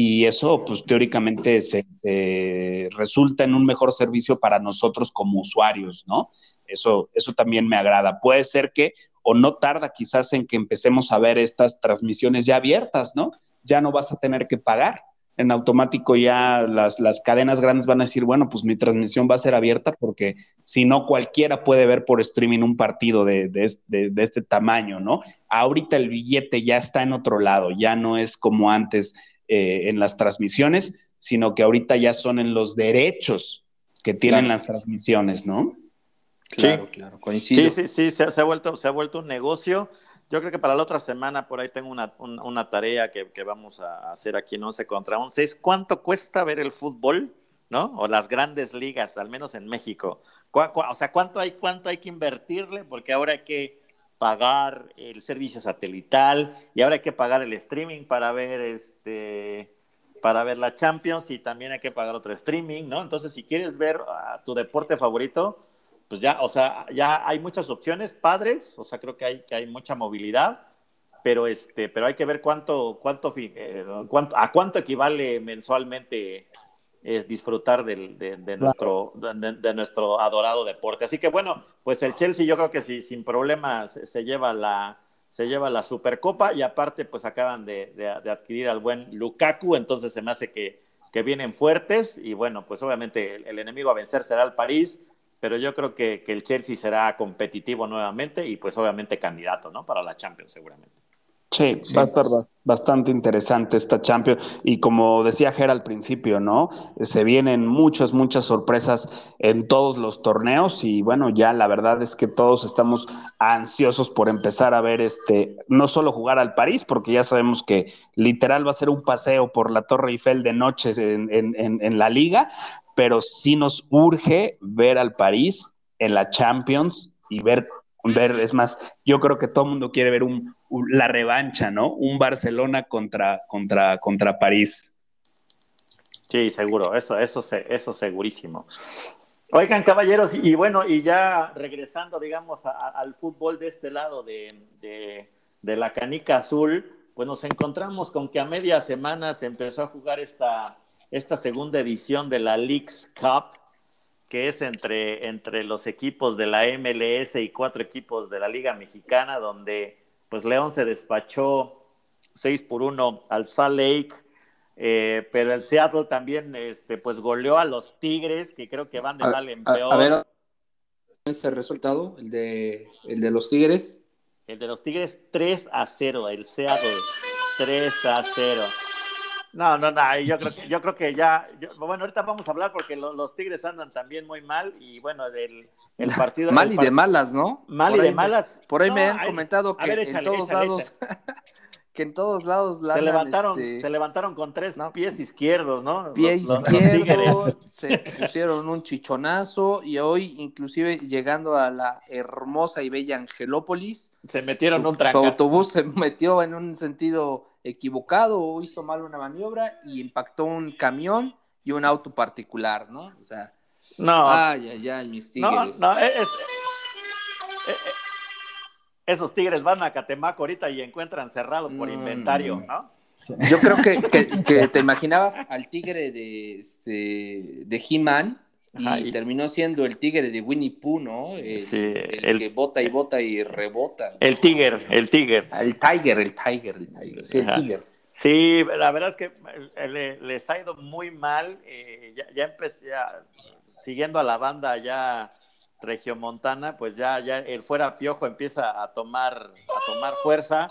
y eso pues teóricamente se, resulta en un mejor servicio para nosotros como usuarios, ¿no? Eso, eso también me agrada. Puede ser que o no tarda quizás en que empecemos a ver estas transmisiones ya abiertas, ¿no? Ya no vas a tener que pagar. En automático ya las, las cadenas grandes van a decir, bueno, pues mi transmisión va a ser abierta porque si no cualquiera puede ver por streaming un partido de, de, de, este tamaño, ¿no? Ahorita el billete ya está en otro lado, ya no es como antes eh, en las transmisiones, sino que ahorita ya son en los derechos que tienen las transmisiones, ¿no? Claro, sí. claro, coincido. Sí, sí, sí, se, ha vuelto, se ha vuelto un negocio. Yo creo que para la otra semana por ahí tengo una, una, tarea que, que, vamos a hacer aquí en 11 contra 11. Es cuánto cuesta ver el fútbol, ¿no? O las grandes ligas, al menos en México. o sea, ¿cuánto hay, cuánto hay que invertirle? Porque ahora hay que pagar el servicio satelital y ahora hay que pagar el streaming para ver este para ver la Champions y también hay que pagar otro streaming, ¿no? Entonces, si quieres ver a tu deporte favorito, pues ya, o sea, ya hay muchas opciones, padres, o sea, creo que hay, que hay mucha movilidad, pero, este, pero hay que ver cuánto, cuánto, eh, cuánto, a cuánto equivale mensualmente eh, disfrutar de, nuestro, de, nuestro adorado deporte. Así que bueno, pues el Chelsea yo creo que sí, sin problemas se lleva la, se lleva la Supercopa y aparte pues acaban de, adquirir al buen Lukaku, entonces se me hace que, que vienen fuertes y bueno, pues obviamente el, el enemigo a vencer será el París pero yo creo que, el Chelsea será competitivo nuevamente y pues obviamente candidato, ¿no? Para la Champions seguramente. Sí, va a estar bastante interesante esta Champions. Y como decía Ger al principio, ¿no? Se vienen muchas, muchas sorpresas en todos los torneos. Y bueno, ya la verdad es que todos estamos ansiosos por empezar a ver este, no solo jugar al París, porque ya sabemos que literal va a ser un paseo por la Torre Eiffel de noche en, en, en la liga, pero sí nos urge ver al París en la Champions y ver, ver es más, yo creo que todo el mundo quiere ver un, la revancha, ¿no? Un Barcelona contra, contra, contra París. Sí, seguro, eso, eso, eso segurísimo. Oigan, caballeros, y, bueno, y ya regresando, digamos, al fútbol de este lado de, de, la canica azul, pues nos encontramos con que a media semana se empezó a jugar esta, esta segunda edición de la Leagues Cup, que es entre, entre los equipos de la MLS y cuatro equipos de la Liga Mexicana, donde pues León se despachó 6 por 1 al Salt Lake, eh, pero el Seattle también este, pues goleó a los Tigres, que creo que van de mal en peor. A, ver, ese resultado, el de, el de los Tigres. El de los Tigres 3 a 0, el Seattle 3 a 0. No, no, no, yo creo que, yo creo que ya, bueno, ahorita vamos a hablar porque los Tigres andan también muy mal y bueno, del el partido. mal y de malas, ¿no? Mal y de malas. Por ahí me han comentado que en todos lados, que en todos lados se levantaron, este, se levantaron con tres pies izquierdos, ¿no? Pie izquierdo, se pusieron un chichonazo y hoy, inclusive llegando a la hermosa y bella Angelópolis, se metieron un trancazo. Su autobús se metió en un sentido equivocado o hizo mal una maniobra y impactó un camión y un auto particular, ¿no? O sea, no. Ay, ay, ay, mis tigres. No, no, es, esos tigres van a Catemaco ahorita y encuentran cerrado por inventario, ¿no? Yo creo que, te imaginabas al tigre de, este, de He-Man y, terminó siendo el tigre de Winnie Pooh, ¿no? El, sí, el, que bota y bota y rebota. El tigre, el tigre. El tiger, el tiger, el tiger. Sí, el tigre. Sí, la verdad es que eh, les ha ido muy mal. Eh, ya, ya empecé, ya, siguiendo a la banda ya regiomontana, pues ya, ya el fuera piojo empieza a tomar, a tomar fuerza,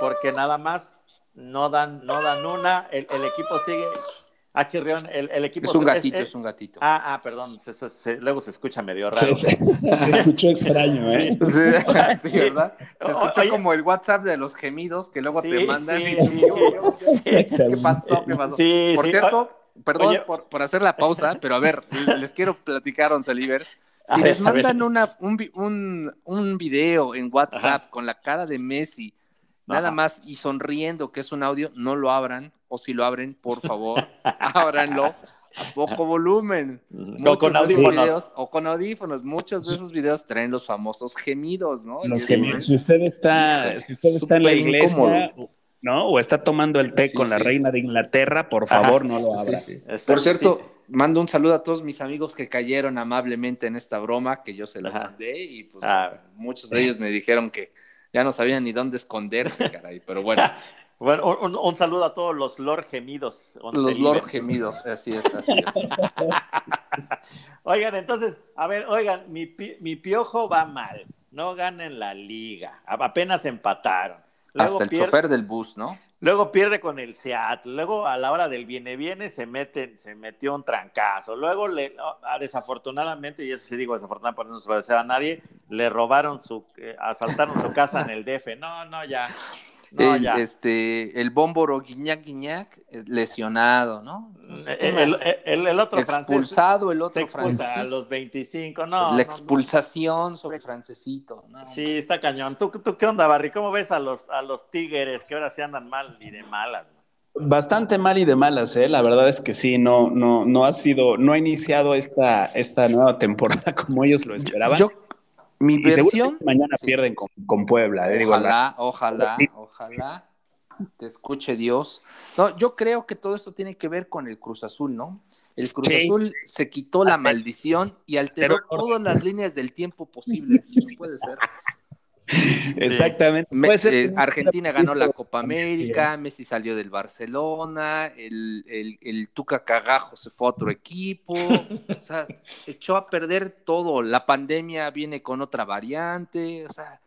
porque nada más no dan, no dan una, el, equipo sigue, Ah, Chirrión, el, equipo... Es un gatito, es, un gatito. Ah, ah, perdón, luego se escucha medio raro. se escuchó extraño, ¿eh? Sí, ¿verdad? Se escuchó como el WhatsApp de los gemidos que luego te mandan. ¿Qué pasó? ¿Qué pasó? Por cierto, perdón por, por, hacer la pausa, pero a ver, les quiero platicar, Oncelivers. Si les mandan una, un, un, un, video en WhatsApp con la cara de Messi, nada más y sonriendo, que es un audio, no lo abran, o si lo abren, por favor, ábranlo a poco volumen. O con audífonos. o con audífonos. Muchos de esos videos traen los famosos gemidos, ¿no? Los gemidos. Si usted está, si usted está en la iglesia, ¿no? O está tomando el té con la reina de Inglaterra, por favor, no lo abra. Por cierto, mando un saludo a todos mis amigos que cayeron amablemente en esta broma que yo se la mandé y pues ah. muchos de ellos me dijeron que ya no sabían ni dónde esconderse, caray, pero bueno. Bueno, un, saludo a todos los Lord Gemidos. Los Lord Gemidos, así es, así es. oigan, entonces, a ver, oigan, mi, mi piojo va mal, no ganan la liga, apenas empataron. Hasta el chofer del bus, ¿no? Luego pierde con el Seattle, luego a la hora del viene-viene se mete, se metió un trancazo, luego le, ah, desafortunadamente, y eso sí digo desafortunadamente, porque no se lo desea a nadie, le robaron su, eh, asaltaron su casa en el DF, no, no, ya, el, este, el Bómboro Guiñac Guiñac eh, lesionado, ¿no? el, otro expulsado, el otro francés. a los 25, no. La expulsación sobre Francesito. Sí, está cañón. ¿Tú, ¿Tú, qué onda, Barry? ¿Cómo ves a los, a los Tigres que ahora sí andan mal y de malas? Bastante mal y de malas, ¿eh? La verdad es que sí, no, no, no ha sido, no ha iniciado esta, esta nueva temporada como ellos lo esperaban. Yo, mi versión. Mañana pierden con, Puebla. Eh, ojalá, ojalá, ojalá te escuche Dios. No, yo creo que todo esto tiene que ver con el Cruz Azul, ¿no? El Cruz Azul se quitó la maldición y alteró todas las líneas del tiempo posibles. puede ser. Exactamente. Eh, Argentina ganó la Copa América, Messi salió del Barcelona, el, el, Tuca Cagajo se fue a otro equipo, o sea, echó a perder todo. La pandemia viene con otra variante, o sea,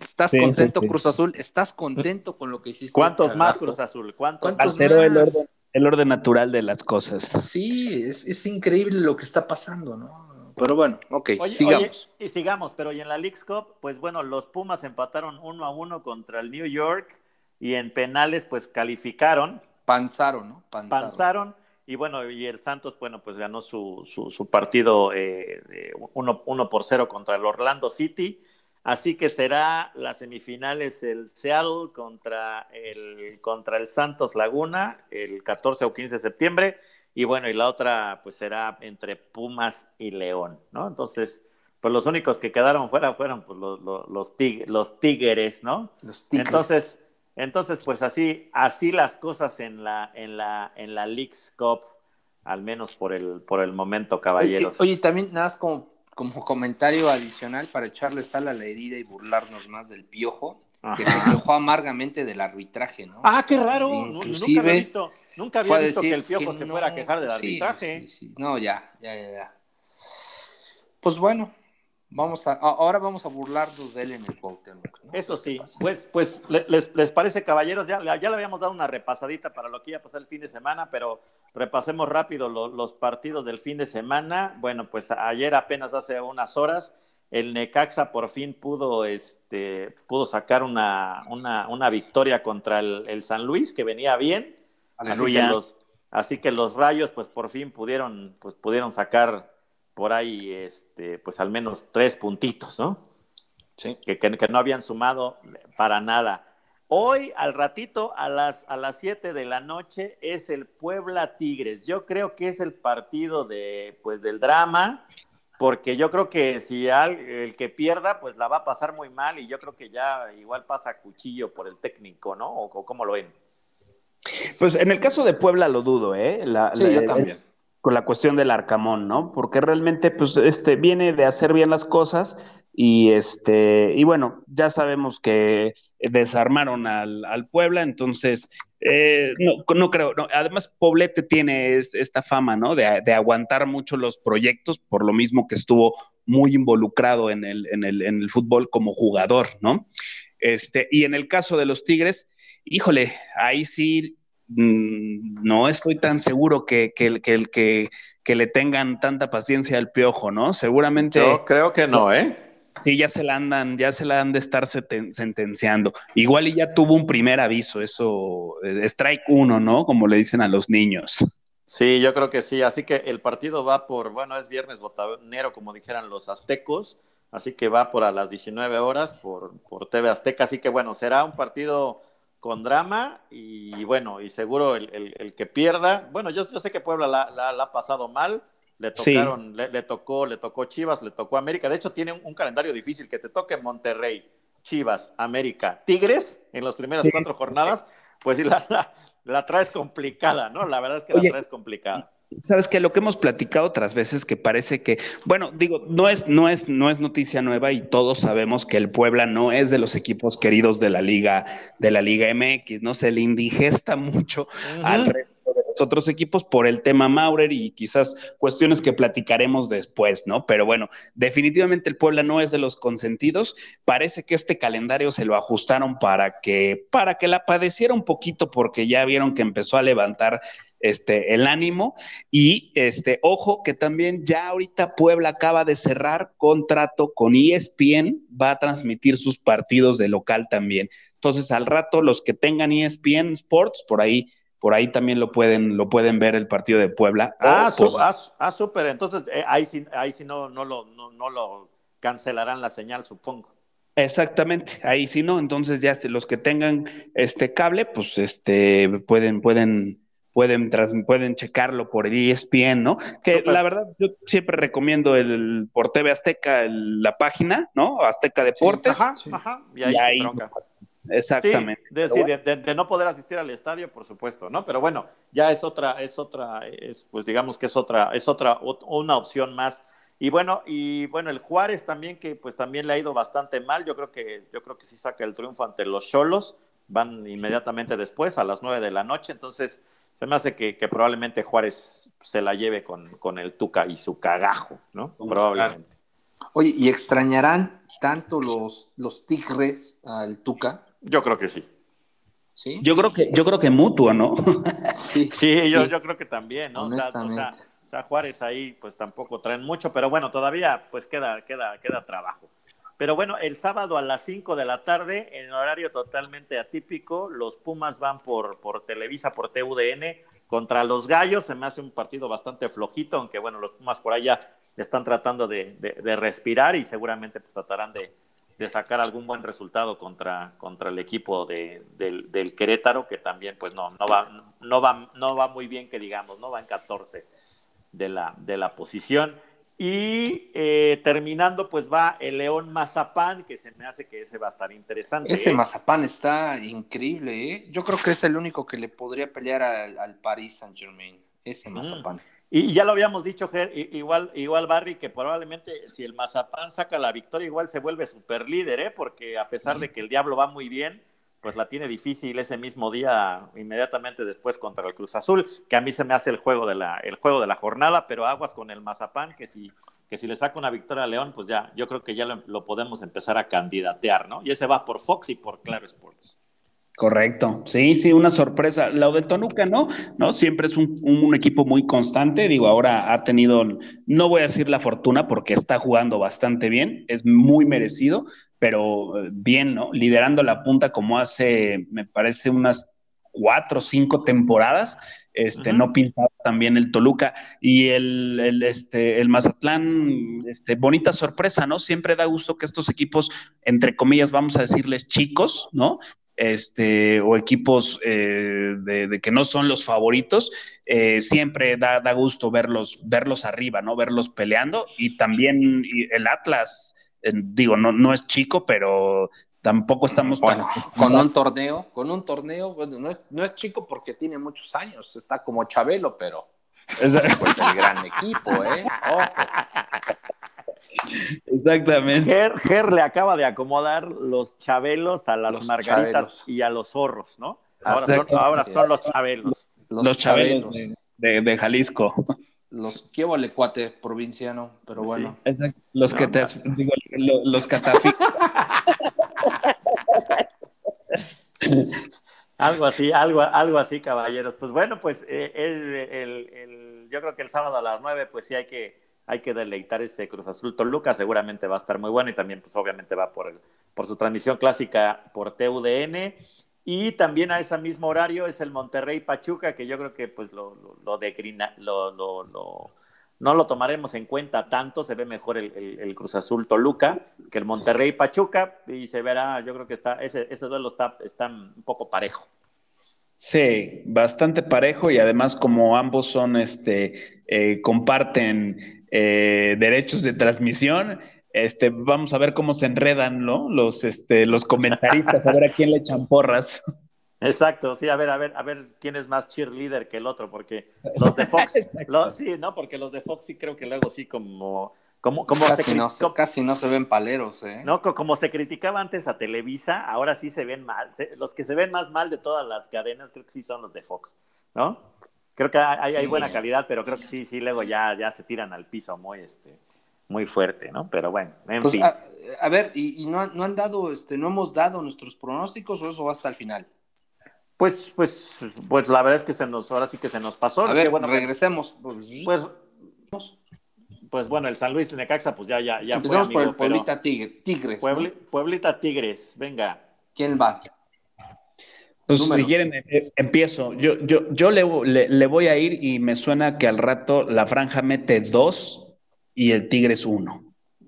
¿estás contento Cruz Azul? ¿Estás contento con lo que hiciste? ¿Cuántos más Cruz Azul? ¿Cuántos, Alteró El, orden, el orden natural de las cosas. Sí, es, es increíble lo que está pasando, ¿no? Pero bueno, ok, sigamos. y sigamos, pero y en la League's Cup, pues bueno, los Pumas empataron uno a uno contra el New York y en penales pues calificaron. Panzaron, ¿no? Panzaron. y bueno, y el Santos, bueno, pues ganó su, su, partido eh, uno, por cero contra el Orlando City. Así que será las semifinales el Seattle contra el, contra el Santos Laguna el 14 o 15 de septiembre y bueno, y la otra pues será entre Pumas y León, ¿no? Entonces, pues los únicos que quedaron fuera fueron pues, los, los, los, tigres, ¿no? Los tigres. Entonces, entonces, pues así, así las cosas en la, en la, en la League's Cup, al menos por el, por el momento, caballeros. Oye, también nada más como, como comentario adicional para echarle sal a la herida y burlarnos más del piojo, que se quejó amargamente del arbitraje, ¿no? Ah, qué raro, Inclusive, nunca había visto. Nunca había visto que el Piojo se fuera a quejar del arbitraje. no, ya, ya, ya, ya. Pues bueno, Vamos a, ahora vamos a burlarnos de él en el Cuauhtémoc. Eso sí, pues, pues les, les, parece, caballeros, ya, ya le habíamos dado una repasadita para lo que iba a pasar el fin de semana, pero repasemos rápido los partidos del fin de semana. Bueno, pues ayer apenas hace unas horas, el Necaxa por fin pudo, este, pudo sacar una, una, una victoria contra el, el, San Luis, que venía bien. Así que, los, así que los rayos, pues por fin pudieron, pues, pudieron sacar por ahí, este, pues al menos tres puntitos, ¿no? Sí. Que, que, no habían sumado para nada. Hoy, al ratito, a las, a las 7 de la noche, es el Puebla Tigres. Yo creo que es el partido de, pues, del drama, porque yo creo que si el que pierda, pues la va a pasar muy mal y yo creo que ya igual pasa cuchillo por el técnico, ¿no? ¿O, cómo lo ven? Pues en el caso de Puebla lo dudo, ¿eh? La, sí, yo también con la cuestión del Arcamón, ¿no? Porque realmente, pues, este, viene de hacer bien las cosas y, este, y bueno, ya sabemos que desarmaron al, al Puebla, entonces, eh, no, no, creo, no. además Poblete tiene esta fama, ¿no? De, de, aguantar mucho los proyectos, por lo mismo que estuvo muy involucrado en el, en el, en el fútbol como jugador, ¿no? Este, y en el caso de los Tigres, híjole, ahí sí no estoy tan seguro que, que, que, que, que le tengan tanta paciencia al piojo, ¿no? Seguramente. Yo creo que no, ¿eh? Sí, ya se la andan, ya se la han de estar sentenciando. Igual y ya tuvo un primer aviso, eso, eh, strike uno, ¿no? Como le dicen a los niños. Sí, yo creo que sí. Así que el partido va por, bueno, es viernes botanero, como dijeran los aztecos. Así que va por a las 19 horas por, por TV Azteca. Así que bueno, será un partido con drama y bueno, y seguro el, el, que pierda, bueno, yo, yo sé que Puebla la, la, ha pasado mal, le tocaron, le, tocó, le tocó Chivas, le tocó América, de hecho tiene un, calendario difícil, que te toque Monterrey, Chivas, América, Tigres en las primeras cuatro jornadas, pues sí, la, la, traes complicada, ¿no? La verdad es que la traes complicada. Sabes que lo que hemos platicado otras veces que parece que, bueno, digo, no es, no es, no es noticia nueva y todos sabemos que el Puebla no es de los equipos queridos de la liga, de la Liga MX, ¿no? Se le indigesta mucho al resto de los otros equipos por el tema Maurer y quizás cuestiones que platicaremos después, ¿no? Pero bueno, definitivamente el Puebla no es de los consentidos. Parece que este calendario se lo ajustaron para que, para que la padeciera un poquito porque ya vieron que empezó a levantar este, el ánimo. Y este, ojo que también ya ahorita Puebla acaba de cerrar contrato con ESPN, va a transmitir sus partidos de local también. Entonces, al rato, los que tengan ESPN Sports, por ahí, por ahí también lo pueden, lo pueden ver el partido de Puebla. Ah, ah, ah, súper. Entonces, eh, ahí sí, ahí sí no, no, lo, no, no lo cancelarán la señal, supongo. Exactamente, ahí sí no, entonces ya los que tengan este cable, pues este pueden, pueden pueden, pueden checarlo por ESPN, ¿no? Que la verdad yo siempre recomiendo el por TV Azteca la página, ¿no? Azteca Deportes. ajá, ajá, y ahí, Exactamente. de, no poder asistir al estadio, por supuesto, ¿no? Pero bueno, ya es otra, es otra, es, pues digamos que es otra, es otra, una opción más. Y bueno, y bueno, el Juárez también, que pues también le ha ido bastante mal. Yo creo que, yo creo que sí saca el triunfo ante los Cholos. Van inmediatamente después, a las nueve de la noche. Entonces, se me hace que, probablemente Juárez se la lleve con, con, el Tuca y su cagajo, ¿no? Probablemente. Oye, ¿y extrañarán tanto los, los Tigres al Tuca? Yo creo que sí. ¿Sí? Yo creo que, yo creo que mutuo, ¿no? sí, sí, Yo, yo creo que también, ¿no? O sea, o sea, Juárez ahí pues tampoco traen mucho, pero bueno, todavía pues queda, queda, queda trabajo. Pero bueno, el sábado a las 5 de la tarde, en horario totalmente atípico, los Pumas van por, por Televisa, por TUDN, contra los Gallos. Se me hace un partido bastante flojito, aunque bueno, los Pumas por allá están tratando de, respirar y seguramente pues tratarán de, sacar algún buen resultado contra, contra el equipo de, del, del, Querétaro, que también pues no, no, va, no, va, no va muy bien que digamos, no va en 14 de la, de la posición. Y eh, terminando, pues va el León Mazapán, que se me hace que ese va a estar interesante. Ese ¿eh? Mazapán está increíble, ¿eh? Yo creo que es el único que le podría pelear al, al Paris Saint Germain, ese Mazapán. Y ya lo habíamos dicho, Ger, igual, igual Barry, que probablemente si el Mazapán saca la victoria, igual se vuelve super líder, ¿eh? Porque a pesar de que el Diablo va muy bien, pues la tiene difícil ese mismo día, inmediatamente después contra el Cruz Azul, que a mí se me hace el juego de la, el juego de la jornada, pero aguas con el Mazapán, que si que si le saca una victoria a León, pues ya, yo creo que ya lo, podemos empezar a candidatear, ¿no? Y ese va por Fox y por Claro Sports. Correcto, sí, sí, una sorpresa. Lo del Toluca, ¿no? ¿no? Siempre es un, un, equipo muy constante. Digo, ahora ha tenido, no voy a decir la fortuna porque está jugando bastante bien, es muy merecido, pero eh, bien, ¿no? Liderando la punta como hace, me parece, unas cuatro o cinco temporadas, este, no pintaba también el Toluca y el, el, este, el Mazatlán, este, bonita sorpresa, ¿no? Siempre da gusto que estos equipos, entre comillas, vamos a decirles chicos, ¿no? Este, o equipos eh, de, que no son los favoritos, eh, siempre da, da, gusto verlos, verlos arriba, ¿no? Verlos peleando y también el Atlas, digo, no, no es chico, pero tampoco estamos bueno, con un torneo, con un torneo, bueno, no es, no es, chico porque tiene muchos años, está como Chabelo, pero es pues el gran equipo, ¿eh? Exactamente. Ger, le acaba de acomodar los chabelos a las margaritas y a los zorros, ¿no? Ahora, son, ahora son, los chabelos. Los, chabelos, De, de, Jalisco. Los que vale cuate provinciano, pero bueno. Los que te digo, los, catafi. algo así, algo, algo así, caballeros. Pues bueno, pues eh, el, yo creo que el sábado a las nueve, pues sí hay que, hay que deleitar ese Cruz Azul Toluca, seguramente va a estar muy bueno y también, pues obviamente va por, el, por su transmisión clásica por TUDN. Y también a ese mismo horario es el Monterrey Pachuca, que yo creo que pues lo, lo, lo, no lo tomaremos en cuenta tanto, se ve mejor el, Cruz Azul Toluca que el Monterrey Pachuca y se verá, yo creo que está, ese, ese duelo está, está un poco parejo. Sí, bastante parejo y además como ambos son, este, eh, comparten eh, derechos de transmisión, este, vamos a ver cómo se enredan, ¿no? Los, este, los comentaristas, a ver a quién le echan porras. Exacto, sí, a ver, a ver, a ver quién es más cheerleader que el otro, porque los de Fox, sí, no, porque los de Fox sí creo que luego sí como, como, como casi, se, no, casi no se ven paleros, ¿eh? No, como se criticaba antes a Televisa, ahora sí se ven mal, los que se ven más mal de todas las cadenas creo que sí son los de Fox, ¿no? Creo que hay, hay buena calidad, pero creo que sí, sí, luego ya, ya se tiran al piso muy, este, muy fuerte, ¿no? Pero bueno, en pues, fin. A, ver, y, y no, no, han dado, este, no hemos dado nuestros pronósticos o eso va hasta el final. Pues, pues, pues la verdad es que se nos, ahora sí que se nos pasó. A ver, bueno, regresemos. Pues, pues bueno, el San Luis de Necaxa, pues ya, ya, ya Empezamos por el Pueblita Tigres. Pueblita Tigres, venga. ¿Quién va? Pues si quieren, eh, eh, empiezo. Yo, yo, yo le, le, voy a ir y me suena que al rato la franja mete dos y el Tigres uno.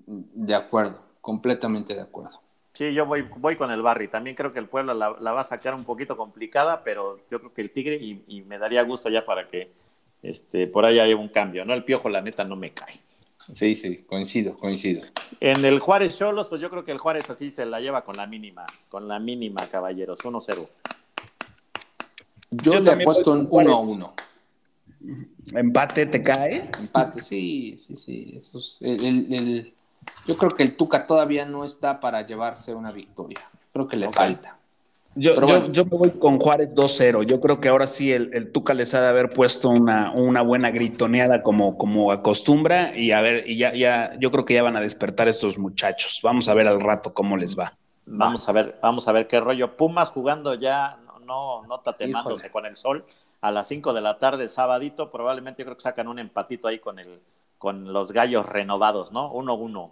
De acuerdo, completamente de acuerdo. Sí, yo voy, voy con el Barry. También creo que el Puebla la, va a sacar un poquito complicada, pero yo creo que el Tigre, y, me daría gusto ya para que este, por ahí haya un cambio, ¿no? El Piojo, la neta, no me cae. Sí, sí, coincido, coincido. En el Juárez Cholos, pues yo creo que el Juárez así se la lleva con la mínima, con la mínima, caballeros, 1-0. Yo, le he puesto un 1-1. ¿Empate te cae? Empate, sí, sí, sí. Eso es el yo creo que el Tuca todavía no está para llevarse una victoria. Creo que le falta. Yo, yo, me voy con Juárez 2-0. Yo creo que ahora sí el, Tuca les ha de haber puesto una, una, buena gritoneada como, como acostumbra y a ver, y ya, ya, yo creo que ya van a despertar estos muchachos. Vamos a ver al rato cómo les va. Vamos a ver, vamos a ver qué rollo. Pumas jugando ya, no, no tatemándose con el sol a las 5 de la tarde, sabadito. Probablemente yo creo que sacan un empatito ahí con el, con los gallos renovados, ¿no? 1-1.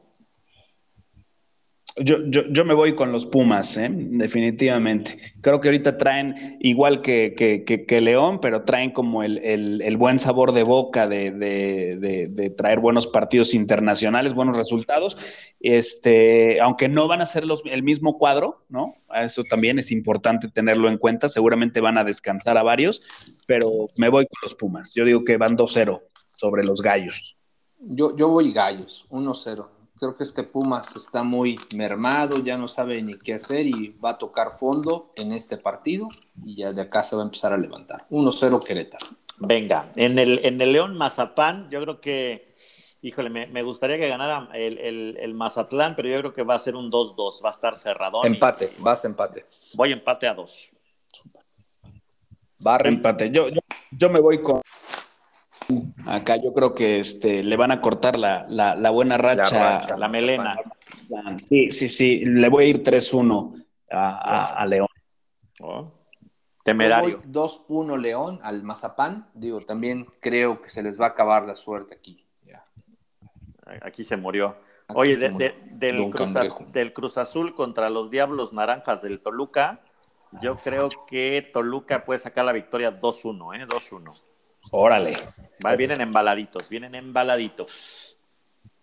Yo, yo, yo, me voy con los Pumas, ¿eh? definitivamente. Creo que ahorita traen, igual que, que, que, León, pero traen como el, el, el buen sabor de boca de, de, de, traer buenos partidos internacionales, buenos resultados. Este, aunque no van a ser los, el mismo cuadro, ¿no? Eso también es importante tenerlo en cuenta. Seguramente van a descansar a varios, pero me voy con los Pumas. Yo digo que van 2-0 sobre los gallos. Yo, yo voy gallos, 1-0. Creo que este Pumas está muy mermado, ya no sabe ni qué hacer y va a tocar fondo en este partido y ya de acá se va a empezar a levantar. 1-0 Querétaro. Venga, en el, en el León Mazapán, yo creo que, híjole, me, gustaría que ganara el, Mazatlán, pero yo creo que va a ser un 2-2, va a estar cerrado. Empate, vas a empate. Voy empate a 2. Barre. Empate. Yo, yo, yo me voy con Acá yo creo que este, le van a cortar la, la, la buena racha. La, melena. Sí, sí, sí. Le voy a ir 3-1 a, a, León. Oh. Temerario. 2-1 León al Mazapán. Digo, también creo que se les va a acabar la suerte aquí. Aquí se murió. Oye, del, Cruz del Cruz Azul contra los Diablos Naranjas del Toluca, yo creo que Toluca puede sacar la victoria 2-1, ¿eh? 2-1. Órale. vienen embaladitos, vienen embaladitos.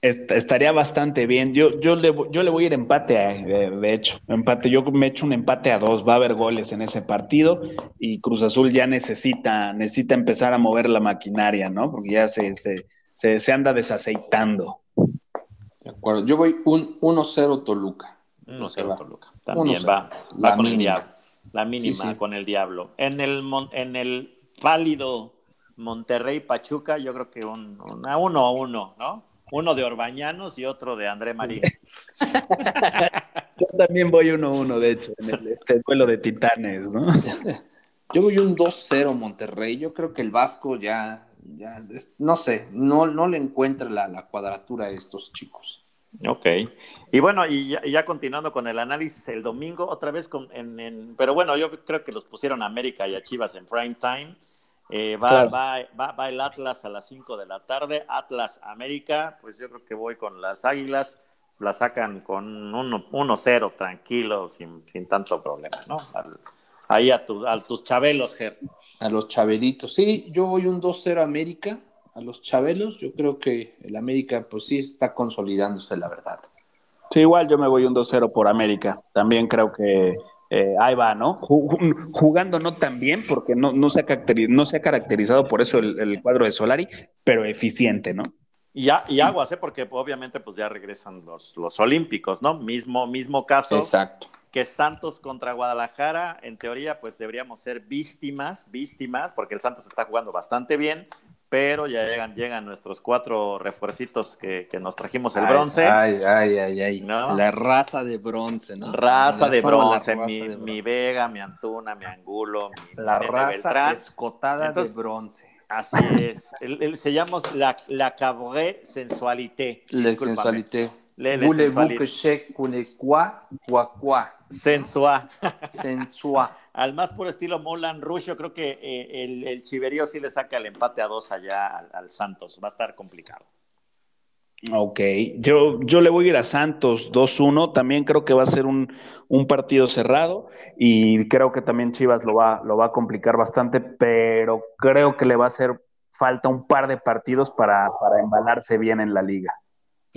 estaría bastante bien. Yo, yo, le, yo le voy a ir empate, eh, de, hecho. Empate. Yo me echo un empate a dos. Va a haber goles en ese partido y Cruz Azul ya necesita, necesita empezar a mover la maquinaria, ¿no? Porque ya se, se, se, anda desaceitando. De acuerdo. Yo voy un 1-0 Toluca. 1-0 Toluca. También va, va con el diablo. La mínima con el diablo. En el, en el válido Monterrey Pachuca, yo creo que un, a uno a uno, ¿no? Uno de Orbañanos y otro de André Marín. yo también voy uno a uno, de hecho, en el, este duelo de titanes, ¿no? Yo voy un 2-0 Monterrey. Yo creo que el Vasco ya, ya no sé, no, no le encuentra la, la cuadratura a estos chicos. Ok. Y bueno, y ya, continuando con el análisis el domingo, otra vez con, en, pero bueno, yo creo que los pusieron a América y a Chivas en prime time. Eh, va, va, va, el Atlas a las 5 de la tarde, Atlas América, pues yo creo que voy con las Águilas, la sacan con 1-0 tranquilo, sin, sin, tanto problema, ¿no? ahí a, tus a tus chabelos, Ger. A los chabelitos, sí, yo voy un 2-0 América, a los chabelos, yo creo que el América pues sí está consolidándose, la verdad. Sí, igual yo me voy un 2-0 por América, también creo que eh, ahí va, ¿no? Jugando no tan bien, porque no, no, se, ha no se ha caracterizado por eso el, cuadro de Solari, pero eficiente, ¿no? Y, ya, y aguas, ¿eh? Porque obviamente pues ya regresan los, los Olímpicos, ¿no? Mismo, mismo caso. Exacto. Que Santos contra Guadalajara, en teoría, pues deberíamos ser víctimas, víctimas, porque el Santos está jugando bastante bien, pero ya llegan, llegan nuestros cuatro refuercitos que, nos trajimos el bronce. Ay, ay, ay, ay. La raza de bronce, ¿no? Raza de bronce, mi, Vega, mi Antuna, mi Angulo, mi La raza escotada de bronce. Así es. se llama la, la cabré sensualité. Le sensualité. Le, le sensualité. Sensua. Sensua al más puro estilo Molan Rush, yo creo que eh, el, el, Chiverío sí le saca el empate a dos allá al, Santos. Va a estar complicado. Ok, yo, yo le voy a ir a Santos 2-1. También creo que va a ser un, partido cerrado y creo que también Chivas lo va, lo va a complicar bastante, pero creo que le va a hacer falta un par de partidos para, para embalarse bien en la liga.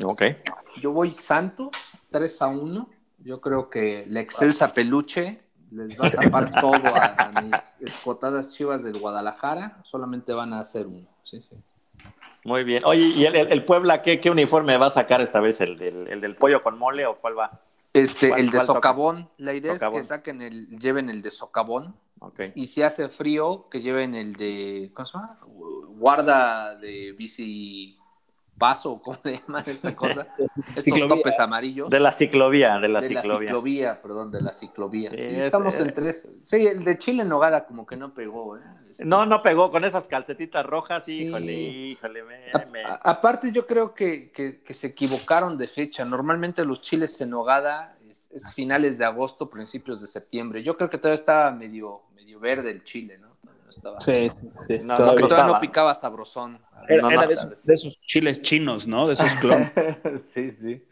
Ok. Yo voy Santos 3 a 1. Yo creo que la excelsa peluche les va a tapar todo a, mis escotadas chivas del Guadalajara, solamente van a hacer uno. Sí, sí. Muy bien. Oye, ¿y el, Puebla ¿qué, qué, uniforme va a sacar esta vez? ¿El del, pollo con mole o cuál va? Este, el de socavón. La idea es que saquen el, lleven el de socavón. Y si hace frío, que lleven el de, ¿cómo se llama? Guarda de bici paso, ¿cómo se llama esta cosa? Estos topes amarillos. De la ciclovía, de la de ciclovía. la ciclovía, perdón, de la ciclovía. Sí, estamos en tres. Sí, el de Chile Nogada como que no pegó, ¿eh? Este, no, no pegó con esas calcetitas rojas, híjole, híjole. Me, aparte yo creo que, que, se equivocaron de fecha. Normalmente los chiles en Nogada es, finales de agosto, principios de septiembre. Yo creo que todavía estaba medio, medio verde el chile, ¿no? estaba. Sí, sí. No, todavía no picaba sabrosón. Era, de, esos, chiles chinos, ¿no? De esos clones. sí, sí.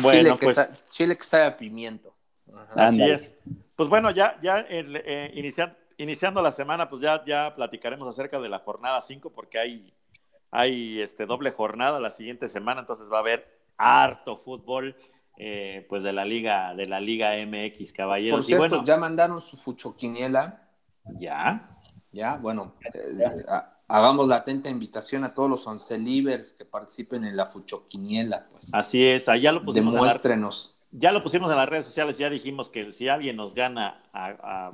Bueno, chile, pues, que chile que sabe a pimiento. Así es. Pues bueno, ya, ya eh, iniciando la semana, pues ya, ya platicaremos acerca de la jornada 5, porque hay, hay este, doble jornada la siguiente semana, entonces va a haber harto fútbol. Eh, pues de la liga de la liga MX caballeros Por cierto, bueno, ya mandaron su fuchoquiniela ya ya, bueno, eh, hagamos la atenta invitación a todos los once livers que participen en la Fuchoquiniela, pues. Así es, allá lo pusimos. Demuéstrenos. ya lo pusimos en las redes sociales, ya dijimos que si alguien nos gana,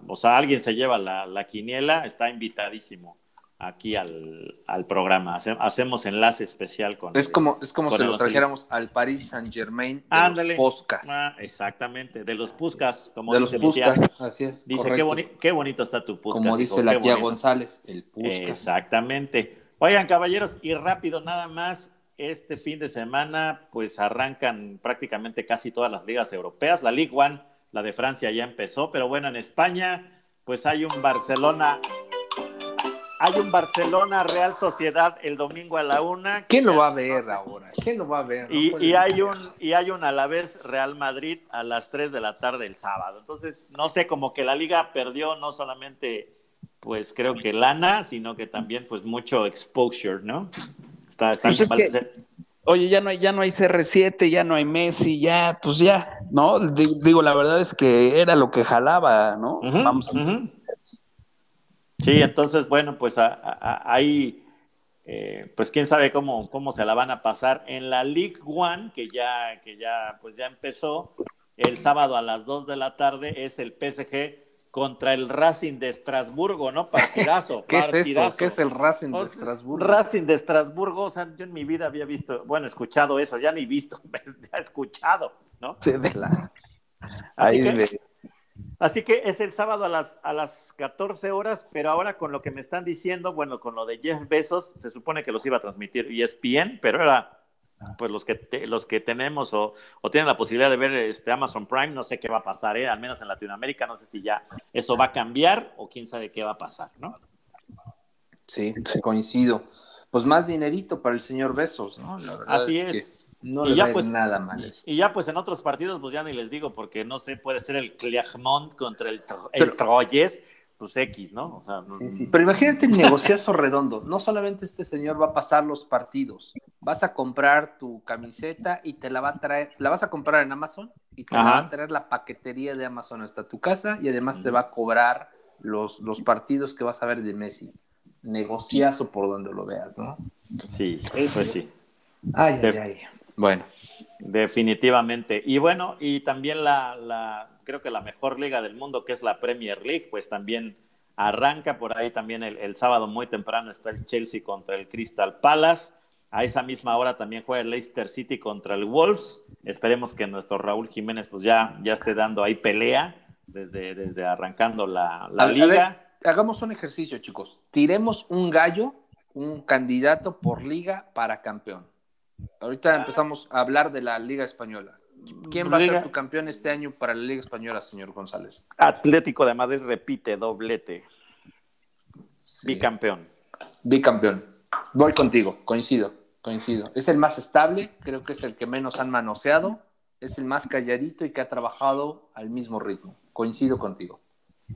o sea, alguien se lleva la, la quiniela, está invitadísimo aquí al, programa. hacemos enlace especial con. Es como, es como si los trajéramos al Paris Saint Germain de los Puskas. Ah, exactamente, de los Puskas, como de los Puskas, así es. Dice, qué, qué, bonito está tu Puskas. Como dice la tía González, el Puskas. Exactamente. Oigan, caballeros, y rápido nada más, este fin de semana, pues arrancan prácticamente casi todas las ligas europeas. La Ligue One, la de Francia ya empezó, pero bueno, en España, pues hay un Barcelona. Hay un Barcelona Real Sociedad el domingo a la una. ¿Quién lo va a ver ahora? ¿Quién lo va a ver? y, y hay un y hay un a la vez Real Madrid a las 3 de la tarde el sábado. Entonces, no sé, como que la liga perdió no solamente pues creo que lana, sino que también pues mucho exposure, ¿no? Está, está pues que, oye, ya no hay, ya no hay CR7, ya no hay Messi, ya, pues ya, ¿no? digo, la verdad es que era lo que jalaba, ¿no? Vamos a... Sí, entonces, bueno, pues ahí, eh, pues quién sabe cómo, cómo se la van a pasar. En la League One, que ya, que ya, pues ya empezó, el sábado a las 2 de la tarde es el PSG contra el Racing de Estrasburgo, ¿no? Partidazo. ¿Qué es eso? ¿Qué es el Racing de Estrasburgo? Racing de Estrasburgo, o sea, yo en mi vida había visto, bueno, escuchado eso, ya ni visto, ya escuchado, ¿no? Sí, de la... Así que, Así que es el sábado a las, a las 14 horas, pero ahora con lo que me están diciendo, bueno, con lo de Jeff Bezos, se supone que los iba a transmitir ESPN, pero era pues los que, los que tenemos o, tienen la posibilidad de ver este Amazon Prime, no sé qué va a pasar, ¿eh? al menos en Latinoamérica, no sé si ya eso va a cambiar o quién sabe qué va a pasar, ¿no? Sí, coincido. Pues más dinerito para el señor Besos, ¿no? Así es. No le va pues, nada mal. Y ya pues en otros partidos, pues ya ni les digo, porque no sé, puede ser el Clermont contra el, el Troyes pues X, ¿no? O sea, sí, sí. Pero imagínate el negociazo redondo. No solamente este señor va a pasar los partidos, vas a comprar tu camiseta y te la va a traer, la vas a comprar en Amazon y te la va a traer la paquetería de Amazon hasta tu casa y además te va a cobrar los, los partidos que vas a ver de Messi. Negociazo por donde lo veas, ¿no? Sí, pues sí. Ay, ay, ay. Bueno. Definitivamente. Y bueno, y también la, la creo que la mejor liga del mundo, que es la Premier League, pues también arranca por ahí también el, sábado muy temprano está el Chelsea contra el Crystal Palace. A esa misma hora también juega el Leicester City contra el Wolves. Esperemos que nuestro Raúl Jiménez pues ya, ya esté dando ahí pelea desde, desde arrancando la, liga. hagamos un ejercicio, chicos. Tiremos un gallo, un candidato por liga para campeón. Ahorita empezamos a hablar de la Liga Española. ¿Quién va a ser tu campeón este año para la Liga Española, señor González? Atlético de Madrid repite doblete. Bicampeón. Bicampeón. Voy contigo, coincido, coincido. Es el más estable, creo que es el que menos han manoseado, es el más calladito y que ha trabajado al mismo ritmo. Coincido contigo.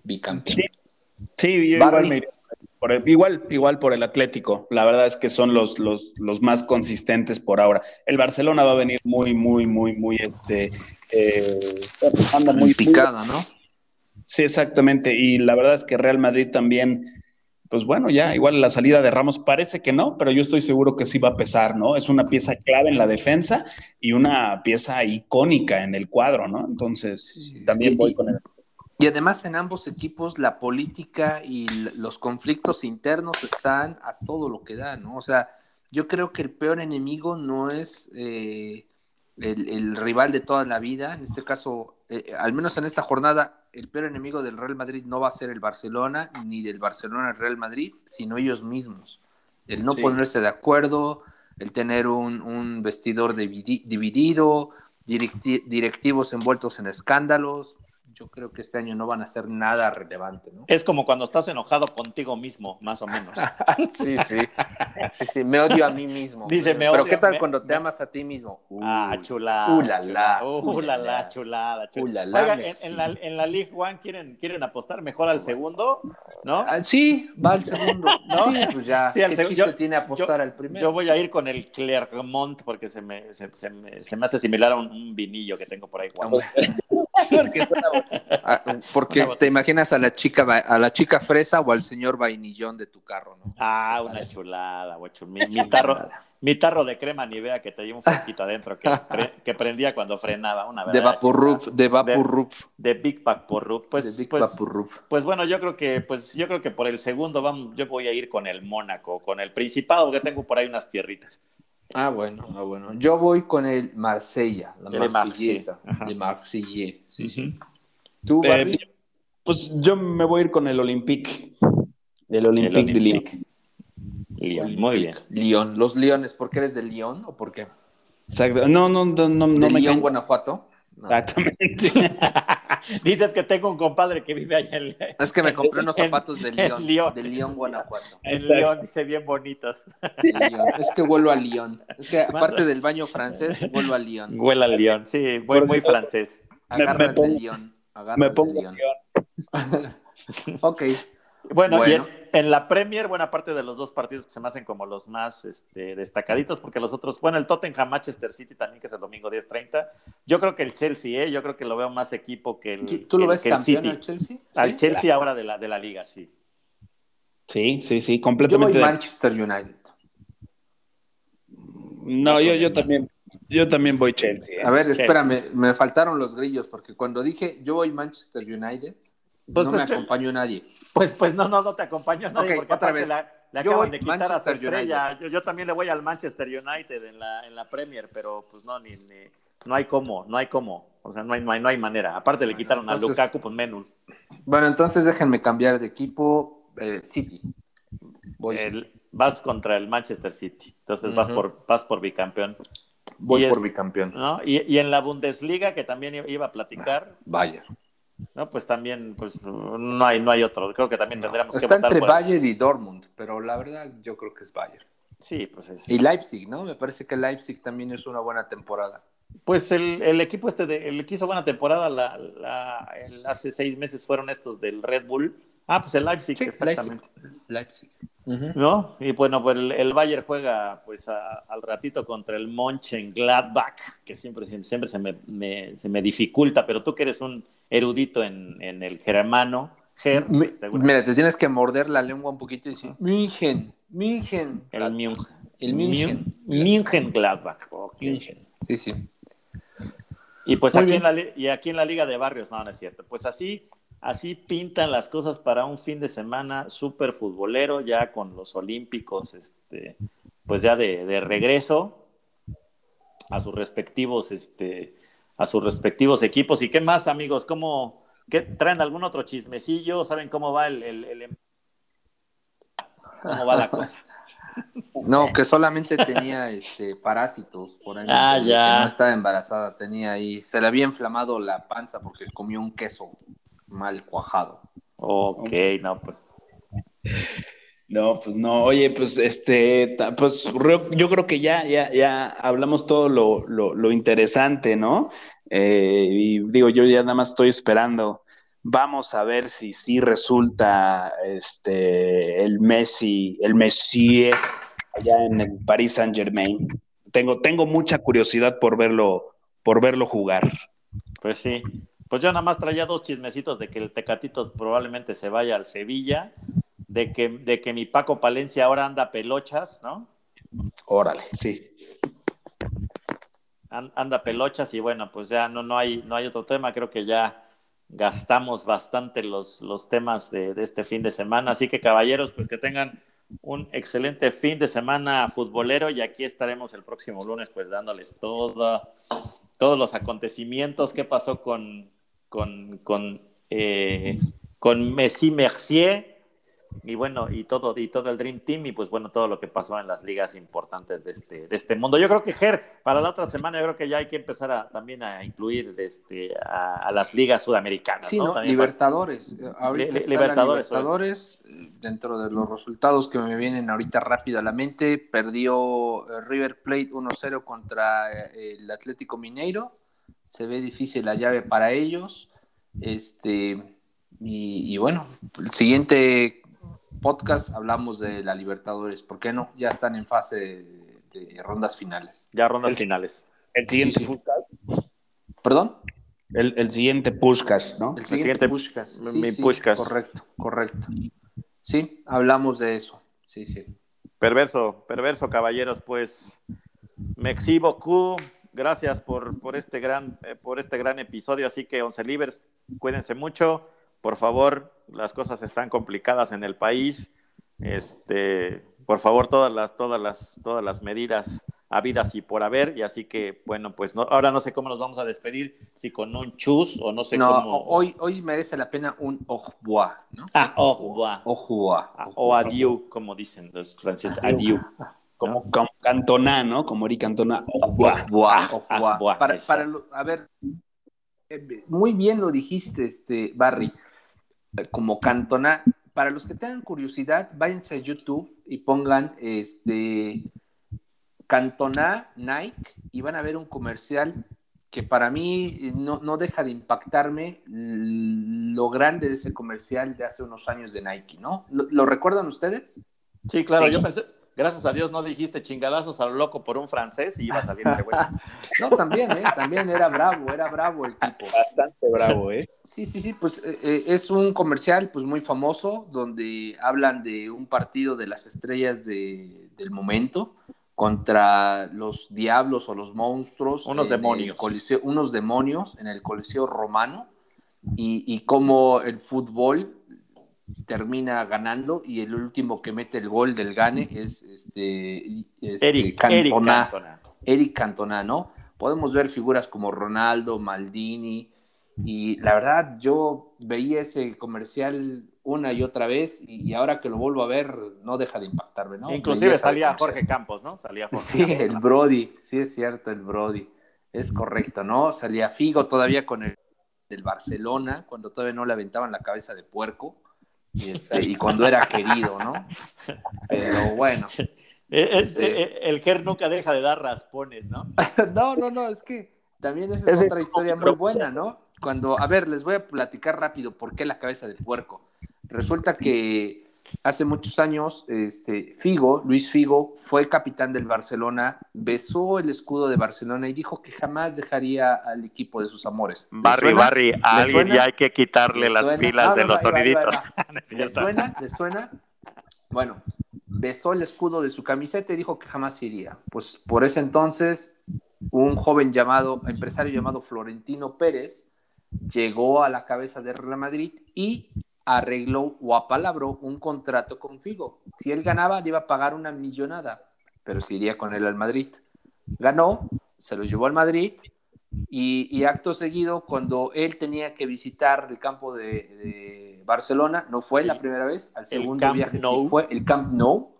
Bicampeón. Sí, sí igual me igual, igual por el Atlético. La verdad es que son los, los, los, más consistentes por ahora. El Barcelona va a venir muy, muy, muy, muy, este, eh, anda muy picada, ¿no? Sí, exactamente. Y la verdad es que Real Madrid también, pues bueno, ya igual la salida de Ramos parece que no, pero yo estoy seguro que sí va a pesar, ¿no? Es una pieza clave en la defensa y una pieza icónica en el cuadro, ¿no? Entonces, también voy con el y además en ambos equipos la política y los conflictos internos están a todo lo que da, ¿no? O sea, yo creo que el peor enemigo no es eh, el, rival de toda la vida, en este caso, eh, al menos en esta jornada, el peor enemigo del Real Madrid no va a ser el Barcelona, ni del Barcelona el Real Madrid, sino ellos mismos. El no ponerse de acuerdo, el tener un, vestidor dividido, directivos envueltos en escándalos, yo creo que este año no van a ser nada relevante, ¿no? Es como cuando estás enojado contigo mismo, más o menos. sí, sí. Sí, sí, me odio a mí mismo. Dice, me odio. Pero ¿qué tal cuando te amas a ti mismo? ah, chulada. Uh, la, la. Uh, la, la, chulada. chulada. Oiga, en, la, en la League One ¿quieren, quieren apostar mejor al segundo, ¿no? Ah, sí, va al segundo. ¿No? Sí, pues ya. Sí, ¿Qué yo, tiene apostar al primero? Yo voy a ir con el Clermont porque se me, se, se me, se me hace similar a un, vinillo que tengo por ahí. Porque Ah, porque te imaginas a la chica a la chica fresa o al señor vainillón de tu carro, ¿no? Ah, una chulada, guacho. Mi, tarro, mi tarro de crema vea que te lleva un poquito adentro que, que, prendía cuando frenaba. Una de Vaporrup, de Vaporrup. De, de, Big Vaporrup. Pues, Big pues, pues, bueno, yo creo que, pues yo creo que por el segundo vamos, yo voy a ir con el Mónaco, con el Principado, que tengo por ahí unas tierritas. Ah, bueno, ah, bueno. Yo voy con el Marsella, la Marsellesa. De Marsella. Sí, sí. ¿Tú, eh, pues yo me voy a ir con el Olympique. El Olympique de Lille. Lyon, muy bien. Lyon, los Leones, ¿por qué eres de Lyon o por qué? Exacto. No, no, no, no, no ¿De me Lyon, Guanajuato? No. Exactamente. Dices que tengo un compadre que vive allá en, Es que me compré unos zapatos de Lyon. de Lyon, Guanajuato. en. León, dice bien bonitos. Es que vuelo a Lyon. Es que Más- aparte del baño francés, vuelo a Lyon. Huele al León, sí, muy, Porque- muy francés. me Agarras de pongo- Lyon. Agarras me de pongo Lyon. ok. Bueno, y en, en la Premier, buena parte de los dos partidos que se me hacen como los más este, destacaditos, porque los otros, bueno, el Tottenham Manchester City también, que es el domingo 10-30. Yo creo que el Chelsea, ¿eh? yo creo que lo veo más equipo que el, ¿Tú, tú lo que- ves que el campeón City. al Chelsea? Al ¿Sí? Chelsea ahora de la, de la liga, sí. Sí, sí, sí, Yo completamente. voy de- Manchester United. No, yo, yo también, yo también voy Chelsea. ¿eh? A ver, Chelsea. espérame, me faltaron los grillos porque cuando dije yo voy Manchester United, Pues no me es que- acompañó nadie. Pues, pues no, no, no te acompaño nadie, porque otra vez. la- le acaban de quitar a su estrella. Yo, yo también le voy al Manchester United en la, en la Premier, pero pues no, ni, ni- no hay cómo, no hay cómo. O sea, no hay, no hay, no hay manera. Aparte le Bueno, quitaron a Lukaku, pues menos. Bueno, entonces déjenme cambiar de equipo. eh, City. Voy, El- vas contra el Manchester City. Entonces vas, por, vas por bicampeón. voy y por es- bicampeón. ¿no? Y, y en la Bundesliga, que también iba a platicar, Bayern. ¿No? pues también pues, no, hay, no hay otro. Creo que también tendríamos que Está votar entre por eso. Bayern y Dortmund, pero la verdad yo creo que es Bayern. Sí, pues es. Y Leipzig, ¿no? Me parece que Leipzig también es una buena temporada. Pues el, el equipo este, de, el que hizo buena temporada la, la- el- hace seis meses fueron estos del Red Bull. Ah, pues el Leipzig, Sí, exactamente. Leipzig. ¿No? Y bueno, pues el, el Bayern juega pues a- al ratito contra el Mönchengladbach, que siempre, siempre, siempre se, me, me- se me dificulta, pero tú que eres un erudito en, en el germano, Ger, Mi- pues, seguro- Mira, te tienes que morder la lengua un poquito y decir München, München. el München. El München. München. Sí, sí. Y pues Muy aquí bien. en, la, y aquí en la Liga de Barrios, no, no es cierto. Pues así, así pintan las cosas para un fin de semana súper futbolero, ya con los Olímpicos, este, pues ya de, de regreso a sus respectivos, este, a sus respectivos equipos. ¿Y qué más, amigos? ¿Cómo qué, traen algún otro chismecillo? ¿Saben cómo va el, el- el- cómo va la cosa? No, que solamente tenía este parásitos por ahí. Ah, que ya. no estaba embarazada, tenía ahí, se le había inflamado la panza porque comió un queso mal cuajado. Ok, no, pues No, pues no, oye, pues este, pues yo creo que ya, ya, ya hablamos todo lo, lo, lo interesante, ¿no? Eh, y digo, yo ya nada más estoy esperando. Vamos a ver si sí resulta este el Messi, el Messi allá en el Paris Saint Germain. Tengo, tengo mucha curiosidad por verlo, por verlo jugar. Pues sí. Pues yo nada más traía dos chismecitos de que el Tecatitos probablemente se vaya al Sevilla, de que, de que mi Paco Palencia ahora anda pelochas, ¿no? Órale, sí. An- Anda pelochas y bueno, pues ya no, no, hay, no hay otro tema. Creo que ya gastamos bastante los, los temas de, de este fin de semana. Así que caballeros, pues que tengan un excelente fin de semana futbolero y aquí estaremos el próximo lunes pues dándoles todo, todos los acontecimientos, qué pasó con, con, con, eh, con Messi Mercier y bueno, y todo, y todo el Dream Team y pues bueno, todo lo que pasó en las ligas importantes de este, de este mundo. Yo creo que Ger, para la otra semana yo creo que ya hay que empezar a, también a incluir este, a, a las ligas sudamericanas. Sí, ¿no? ¿no? También para- Libertadores. Eh, Ahorita Li- Libertadores, Libertadores. Dentro de los resultados que me vienen ahorita rápido a la mente, perdió eh, River Plate 1-0 contra eh, el Atlético Mineiro. Se ve difícil la llave para ellos. Este, y, y bueno, el siguiente podcast hablamos de la Libertadores. ¿Por qué no? Ya están en fase de, de rondas finales. ya rondas El- finales. El siguiente Sí. ¿Perdón? El, el siguiente Pushkas, ¿no? El siguiente- siguiente Pushkas. mi Pushkas. Correcto, correcto. Sí, hablamos de eso. Sí, sí. Perverso, perverso, caballeros, pues me exhibo Q. Gracias por, por, este gran, eh, por este gran episodio. Así que, Once Libres, cuídense mucho. Por favor, las cosas están complicadas en el país. Este, por favor, todas las, todas las, todas las medidas habidas y por haber, y así que, bueno, pues no, ahora no sé cómo nos vamos a despedir, si con un chus o no sé No, cómo. hoy, hoy merece la pena un revoir, ¿no? Ah, revoir. Ah, O adieu, como dicen los franceses, adieu. Como, como Cantona, ¿no? Como Eric Cantona. Para, eso. para lo- a ver, eh, muy bien lo dijiste, este, Barry, eh, como Cantona. Para los que tengan curiosidad, váyanse a YouTube y pongan este Cantona Nike y van a ver un comercial que para mí eh, no, no deja de impactarme lo grande de ese comercial de hace unos años de Nike, ¿no? ¿Lo, lo recuerdan ustedes? Sí, claro, Sí. yo pensé, gracias a Dios no dijiste chingadazos a lo loco por un francés y iba a salir ese güey. No, también, ¿eh? También era bravo, era bravo el tipo. Bastante bravo, ¿eh? Sí, sí, sí, pues eh, eh, es un comercial pues muy famoso donde hablan de un partido de las estrellas de- del momento contra los diablos o los monstruos. Unos demonios. Coliseo- unos demonios en el Coliseo Romano y, y cómo el fútbol termina ganando y el último que mete el gol del gane es este, este Eric, Cantona. Eric Cantona. Eric Cantona, ¿no? Podemos ver figuras como Ronaldo, Maldini, y la verdad yo veía ese comercial una y otra vez, y, y ahora que lo vuelvo a ver, no deja de impactarme, ¿no? Inclusive salía. Jorge Campos, ¿no? Salía Jorge Sí, Campos, el. Brody, sí es cierto, el Brody. Es correcto, ¿no? Salía Figo todavía con el del Barcelona, cuando todavía no le aventaban la cabeza de puerco, y, este, y cuando era querido, ¿no? Pero bueno. Es- Sí. eh, el Ger nunca deja de dar raspones, ¿no? No, no, no, es que también esa es otra historia muy buena, ¿no? Cuando, a ver, les voy a platicar rápido por qué la cabeza de puerco. Resulta que hace muchos años, este, Figo, Luis Figo, fue capitán del Barcelona, besó el escudo de Barcelona y dijo que jamás dejaría al equipo de sus amores. ¿Le Barry, suena? Barry, a ¿Le alguien suena? ya hay que quitarle ¿Le las suena? pilas de no, los soniditos. ¿Le suena? ¿Le suena? Bueno, besó el escudo de su camiseta y dijo que jamás iría. Pues por ese entonces, un joven llamado, empresario llamado Florentino Pérez, llegó a la cabeza de Real Madrid y arregló o apalabró un contrato con Figo. Si él ganaba, le iba a pagar una millonada, pero se iría con él al Madrid. Ganó, se lo llevó al Madrid y, y acto seguido, cuando él tenía que visitar el campo de, de Barcelona, no fue la primera vez, al segundo viaje sí fue, el Camp Nou,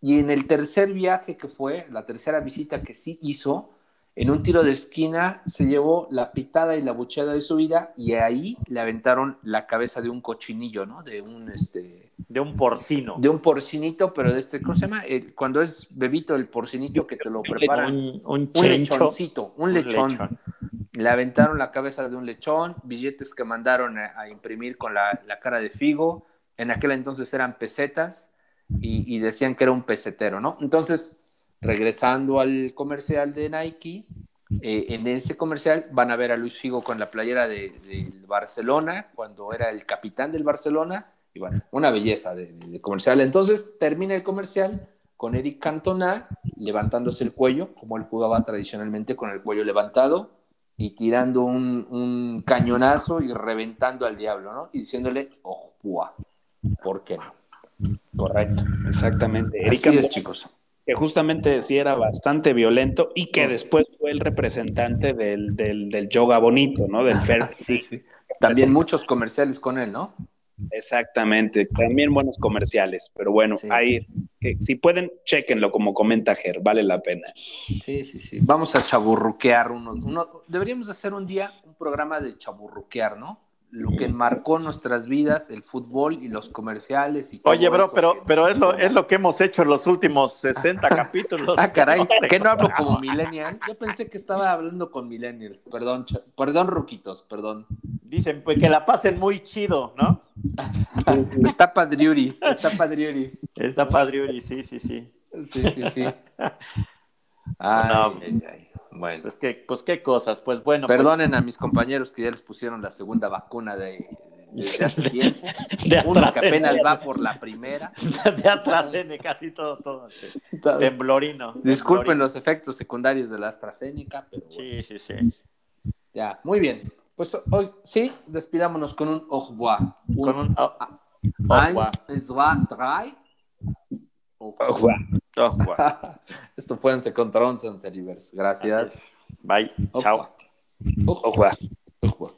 y en el tercer viaje que fue, la tercera visita que sí hizo, en un tiro de esquina se llevó la pitada y la bucheada de su vida y ahí le aventaron la cabeza de un cochinillo, ¿no? De un, este, De un porcino. de un porcinito, pero de este, ¿cómo se llama? El- cuando es bebito el porcinito que te lo preparan. Un, un Un lechoncito, un lechón. Le aventaron la cabeza de un lechón, billetes que mandaron a, a imprimir con la, la cara de Figo. En aquel entonces eran pesetas y, y decían que era un pesetero, ¿no? Entonces, regresando al comercial de Nike, eh, en ese comercial van a ver a Luis Figo con la playera de, del Barcelona, cuando era el capitán del Barcelona. Y bueno, una belleza de, de- de comercial. Entonces, termina el comercial con Eric Cantona levantándose el cuello, como él jugaba tradicionalmente con el cuello levantado, y tirando un, un cañonazo y reventando al diablo, ¿no? Y diciéndole, oh, pua, ¿por qué no? Correcto, exactamente. Eric Así es, chicos. Que justamente sí era bastante violento y que Mm. después fue el representante del, del, del yoga bonito, ¿no? Del fair Sí, sí. También muchos comerciales con él, ¿no? Exactamente, también buenos comerciales, pero bueno, Sí. ahí, que, si pueden, chequenlo como comenta Ger, vale la pena. Sí, sí, sí. Vamos a chaburruquear uno, uno- Deberíamos hacer un día un programa de chaburruquear, ¿no? Lo que marcó nuestras vidas, el fútbol y los comerciales y todo Oye, bro, eso pero, que- pero es, lo, es lo que hemos hecho en los últimos 60 capítulos. Ah, caray, No sé ¿qué no hablo como millennial? Yo pensé que estaba hablando con millennials. Perdón, perdón, ruquitos, perdón. Dicen pues, que la pasen muy chido, ¿no? Está padriuris, está padriuris. Está padre, Uri, sí, sí, sí. Sí, sí, sí. Ay, No. ay, ay. Bueno, Pues qué, pues qué cosas. Pues bueno, pues, perdonen a mis compañeros que ya les pusieron la segunda vacuna de, desde hace tiempo. de Uno que apenas va por la primera. de AstraZeneca, casi todo, todo. este, Temblorino. Disculpen temblorino. los efectos secundarios de la AstraZeneca, pero bueno, Sí, sí, sí. ya, muy bien. Pues hoy sí, despidámonos con un au revoir. Un Con un. oh, guau. eins, zwei, drei. Au revoir. Ojo, Esto fue 11 contra 11, 11 Gracias. Bye. Chao. Ojo.